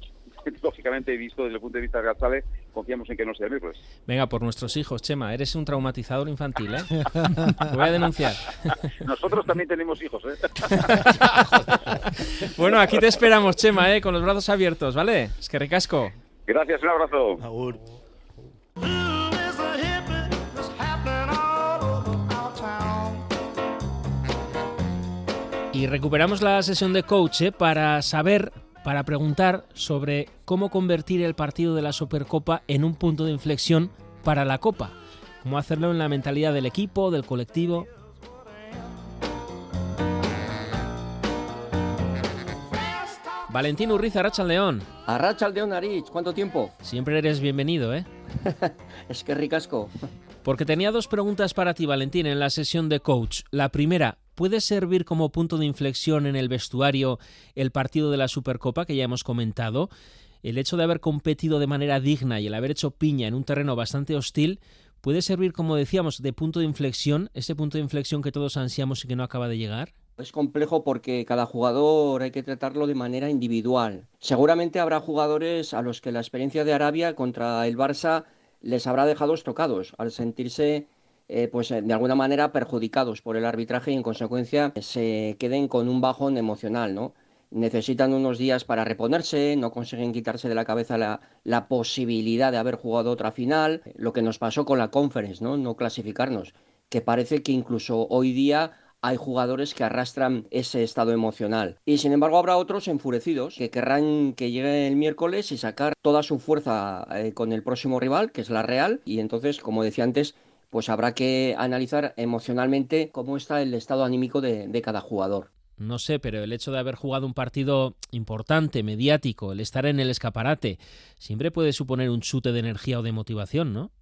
lógicamente visto desde el punto de vista de Real Sale, confiamos en que no sea el miércoles. Venga, por nuestros hijos, Chema, eres un traumatizador infantil, ¿eh? Te voy a denunciar. Nosotros también tenemos hijos, ¿eh? Bueno, aquí te esperamos, Chema, ¿eh? Con los brazos abiertos, ¿vale? Es que ricasco. Gracias, un abrazo. Agur. Y recuperamos la sesión de coach ¿eh? para saber, para preguntar sobre cómo convertir el partido de la Supercopa en un punto de inflexión para la Copa. Cómo hacerlo en la mentalidad del equipo, del colectivo. Valentín Urriza, Arracha León. Arracha León Arich, ¿cuánto tiempo? Siempre eres bienvenido, ¿eh? es que ricasco. Porque tenía dos preguntas para ti, Valentín, en la sesión de coach. La primera, ¿puede servir como punto de inflexión en el vestuario el partido de la Supercopa que ya hemos comentado? El hecho de haber competido de manera digna y el haber hecho piña en un terreno bastante hostil puede servir, como decíamos, de punto de inflexión, ese punto de inflexión que todos ansiamos y que no acaba de llegar. Es complejo porque cada jugador hay que tratarlo de manera individual. Seguramente habrá jugadores a los que la experiencia de Arabia contra el Barça les habrá dejado estocados al sentirse eh, pues eh, de alguna manera perjudicados por el arbitraje y en consecuencia se queden con un bajón emocional, ¿no? Necesitan unos días para reponerse, no consiguen quitarse de la cabeza la, la posibilidad de haber jugado otra final, lo que nos pasó con la conference, ¿no? No clasificarnos, que parece que incluso hoy día hay jugadores que arrastran ese estado emocional. Y sin embargo habrá otros enfurecidos que querrán que llegue el miércoles y sacar toda su fuerza eh, con el próximo rival, que es la Real. Y entonces, como decía antes, pues habrá que analizar emocionalmente cómo está el estado anímico de, de cada jugador. No sé, pero el hecho de haber jugado un partido importante, mediático, el estar en el escaparate, siempre puede suponer un chute de energía o de motivación, ¿no?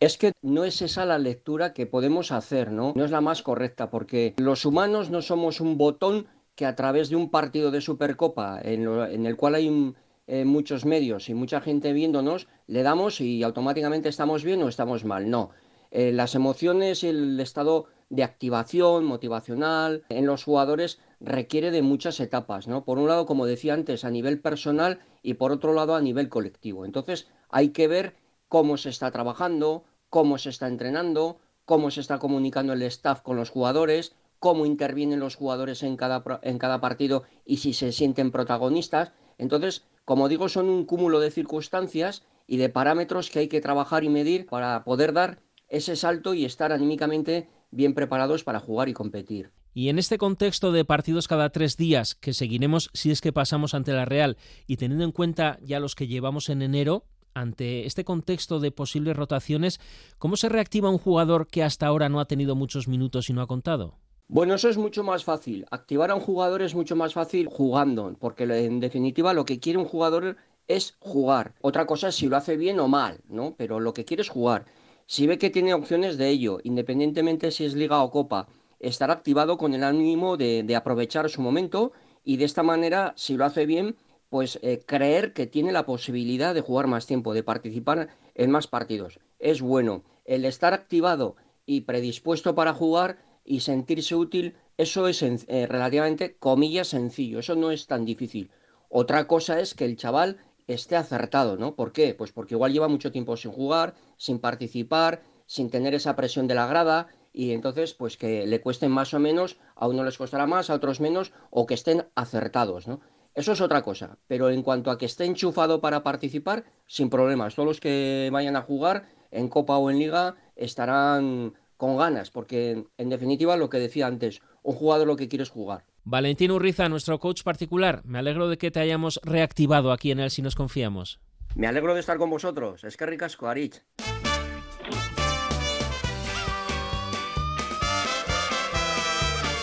Es que no es esa la lectura que podemos hacer, ¿no? No es la más correcta, porque los humanos no somos un botón que a través de un partido de Supercopa, en, lo- en el cual hay eh, muchos medios y mucha gente viéndonos, le damos y automáticamente estamos bien o estamos mal. No. Eh, las emociones y el estado de activación motivacional en los jugadores requiere de muchas etapas, ¿no? Por un lado, como decía antes, a nivel personal y por otro lado a nivel colectivo. Entonces, hay que ver cómo se está trabajando, cómo se está entrenando, cómo se está comunicando el staff con los jugadores, cómo intervienen los jugadores en cada, en cada partido y si se sienten protagonistas. Entonces, como digo, son un cúmulo de circunstancias y de parámetros que hay que trabajar y medir para poder dar ese salto y estar anímicamente bien preparados para jugar y competir. Y en este contexto de partidos cada tres días que seguiremos si es que pasamos ante la Real y teniendo en cuenta ya los que llevamos en enero, ante este contexto de posibles rotaciones, ¿cómo se reactiva un jugador que hasta ahora no ha tenido muchos minutos y no ha contado? Bueno, eso es mucho más fácil. Activar a un jugador es mucho más fácil jugando, porque en definitiva lo que quiere un jugador es jugar. Otra cosa es si lo hace bien o mal, ¿no? Pero lo que quiere es jugar. Si ve que tiene opciones de ello, independientemente si es liga o copa, estará activado con el ánimo de, aprovechar su momento y de esta manera, si lo hace bien, pues eh, creer que tiene la posibilidad de jugar más tiempo, de participar en más partidos. Es bueno. El estar activado y predispuesto para jugar y sentirse útil, eso es eh, relativamente, comillas, sencillo. Eso no es tan difícil. Otra cosa es que el chaval esté acertado, ¿no? ¿Por qué? Pues porque igual lleva mucho tiempo sin jugar, sin participar, sin tener esa presión de la grada y entonces pues que le cuesten más o menos, a unos les costará más, a otros menos o que estén acertados, ¿no? Eso es otra cosa, pero en cuanto a que esté enchufado para participar, sin problemas. Todos los que vayan a jugar en Copa o en Liga estarán con ganas, porque en definitiva lo que decía antes, un jugador lo que quiere es jugar. Valentín Urriza, nuestro coach particular, me alegro de que te hayamos reactivado aquí en el Si nos confiamos. Me alegro de estar con vosotros, es que ricasco, Arich.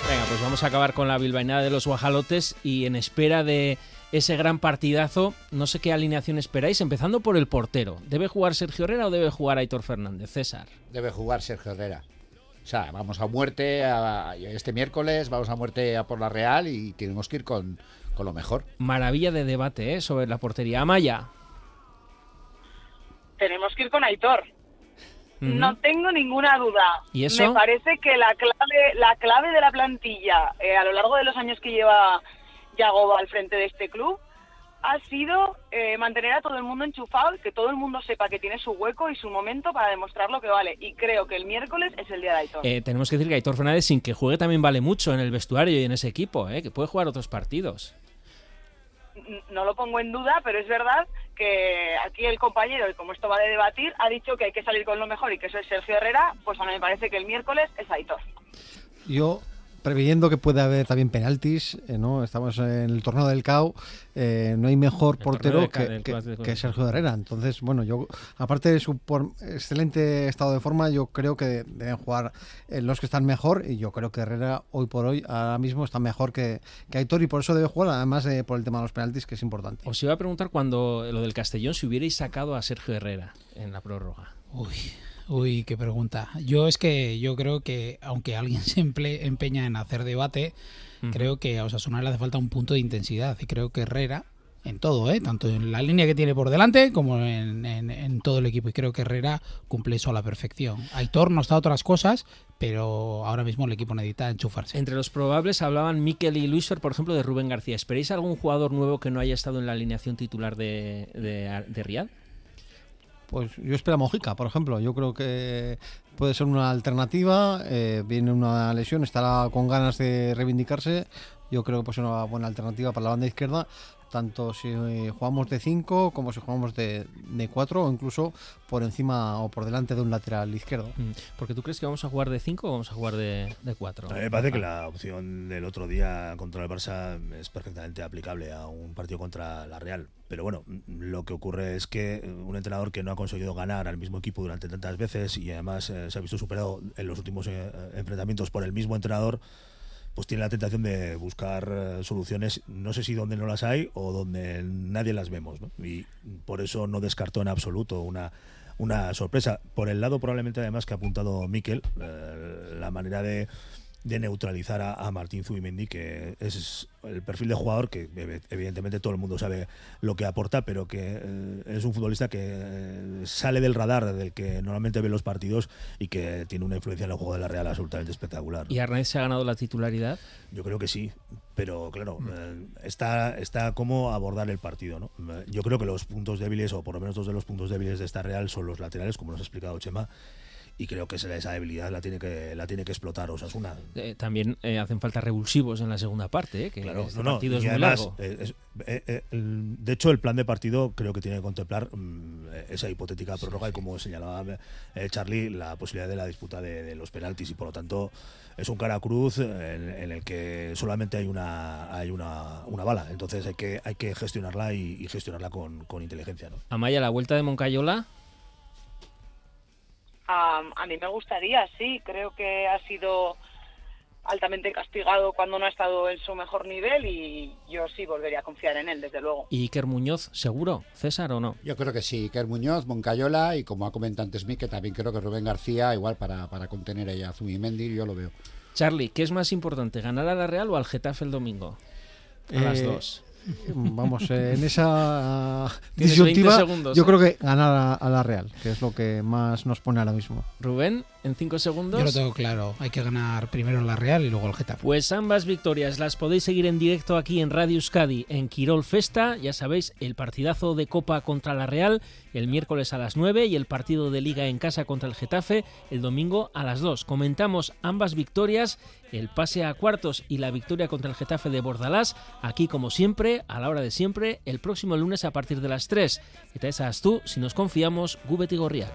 Venga, pues vamos a acabar con la bilbainada de los guajalotes y en espera de ese gran partidazo, no sé qué alineación esperáis, empezando por el portero. ¿Debe jugar Sergio Herrera o debe jugar Aitor Fernández? César. Debe jugar Sergio Herrera. O sea, vamos a muerte a- este miércoles, vamos a muerte a por la Real y tenemos que ir con, con lo mejor. Maravilla de debate ¿eh? sobre la portería. Amaya. Tenemos que ir con Aitor. No tengo ninguna duda. ¿Y eso? Me parece que la clave, la clave de la plantilla eh, a lo largo de los años que lleva Yagoba al frente de este club ha sido eh, mantener a todo el mundo enchufado y que todo el mundo sepa que tiene su hueco y su momento para demostrar lo que vale. Y creo que el miércoles es el día de Aitor. Eh, tenemos que decir que Aitor Fernández, sin que juegue, también vale mucho en el vestuario y en ese equipo, ¿eh? que puede jugar otros partidos. No lo pongo en duda, pero es verdad que aquí el compañero, y como esto va de debatir, ha dicho que hay que salir con lo mejor y que eso es Sergio Herrera, pues a mí me parece que el miércoles es Aitor. Yo, preveyendo que puede haber también penaltis, eh, ¿no? Estamos en el torneo del CAO, eh, no hay mejor portero que, que- Sergio Herrera. Entonces, bueno, yo, aparte de su por- excelente estado de forma, yo creo que deben jugar eh, los que están mejor y yo creo que Herrera hoy por hoy, ahora mismo, está mejor que, que Aitor y por eso debe jugar, además de por el tema de los penaltis, que es importante. Os iba a preguntar cuando lo del Castellón, si hubierais sacado a Sergio Herrera en la prórroga. Uy, uy, qué pregunta. Yo es que yo creo que aunque alguien se empeña en hacer debate, creo que a Osasuna le hace falta un punto de intensidad y creo que Herrera en todo, ¿eh? tanto en la línea que tiene por delante como en, en- en todo el equipo. Y creo que Herrera cumple eso a la perfección. Aitor nos da otras cosas, pero ahora mismo el equipo necesita enchufarse. Entre los probables hablaban Miquel y Luisfer, por ejemplo, de Rubén García. ¿Esperáis algún jugador nuevo que no haya estado en la alineación titular de, de, de Riyad? Pues yo espero a Mojica, por ejemplo. Yo creo que puede ser una alternativa. eh, viene una lesión, estará con ganas de reivindicarse. Yo creo que puede ser una buena alternativa para la banda izquierda, tanto si eh, jugamos de 5 como si jugamos de 4 o incluso por encima o por delante de un lateral izquierdo. Mm, Porque tú crees que vamos a jugar de 5 o vamos a jugar de 4? A mí me parece que la opción del otro día contra el Barça es perfectamente aplicable a un partido contra la Real. Pero bueno, lo que ocurre es que un entrenador que no ha conseguido ganar al mismo equipo durante tantas veces y además eh, se ha visto superado en los últimos eh, enfrentamientos por el mismo entrenador, pues tiene la tentación de buscar eh, soluciones, no sé si donde no las hay o donde nadie las vemos. Y por eso no descartó en absoluto una, una sorpresa. Por el lado probablemente además que ha apuntado Miquel, eh, la manera de, de neutralizar a, a Martín Zubimendi, que es el perfil de jugador que ev- evidentemente todo el mundo sabe lo que aporta, pero que eh, es un futbolista que eh, sale del radar del que normalmente ve los partidos y que tiene una influencia en el juego de la Real absolutamente espectacular. ¿Y Arnaiz se ha ganado la titularidad? Yo creo que sí, pero claro, eh, está, está cómo abordar el partido. ¿no? Yo creo que los puntos débiles, o por lo menos dos de los puntos débiles de esta Real, son los laterales, como nos ha explicado Chema, y creo que esa, debilidad la tiene que, la tiene que explotar Osasuna. Eh, también eh, hacen falta revulsivos en la segunda parte, ¿eh? que Claro, este no, no, partido es muy además, largo. eh, es- el- de hecho, el plan de partido creo que tiene que contemplar mm, esa hipotética prórroga y, como señalaba Charlie, la posibilidad de la disputa de, de los penaltis y, por lo tanto, es un cara cruz en, en el que solamente hay una hay una, una bala. Entonces hay que hay que gestionarla y, y gestionarla con, con inteligencia. ¿no? Amaya, la vuelta de Moncayola. A, a mí me gustaría, sí, creo que ha sido altamente castigado cuando no ha estado en su mejor nivel y yo sí volvería a confiar en él, desde luego. ¿Y Iker Muñoz, seguro? ¿César o no? Yo creo que sí, Iker Muñoz, Moncayola y como ha comentado antes Mique, también creo que Rubén García, igual para, para contener ahí a Zubimendi, yo lo veo. Charlie, ¿qué es más importante, ganar a la Real o al Getafe el domingo? A las Eh, dos. Vamos, eh, en esa disyuntiva, 20 segundos, yo ¿eh? creo que ganar a, a la Real, que es lo que más nos pone ahora mismo. Rubén, en cinco segundos. Yo lo tengo claro, hay que ganar primero la Real y luego el Getafe. Pues ambas victorias las podéis seguir en directo aquí en Radio Euskadi, en Quirol Festa. Ya sabéis, el partidazo de Copa contra la Real el miércoles a las 9 y el partido de Liga en casa contra el Getafe el domingo a las 2. Comentamos ambas victorias, el pase a cuartos y la victoria contra el Getafe de Bordalás, aquí como siempre, a la hora de siempre, el próximo lunes a partir de las 3. Eta esas tú, si nos confiamos, Gubet y Gorriak.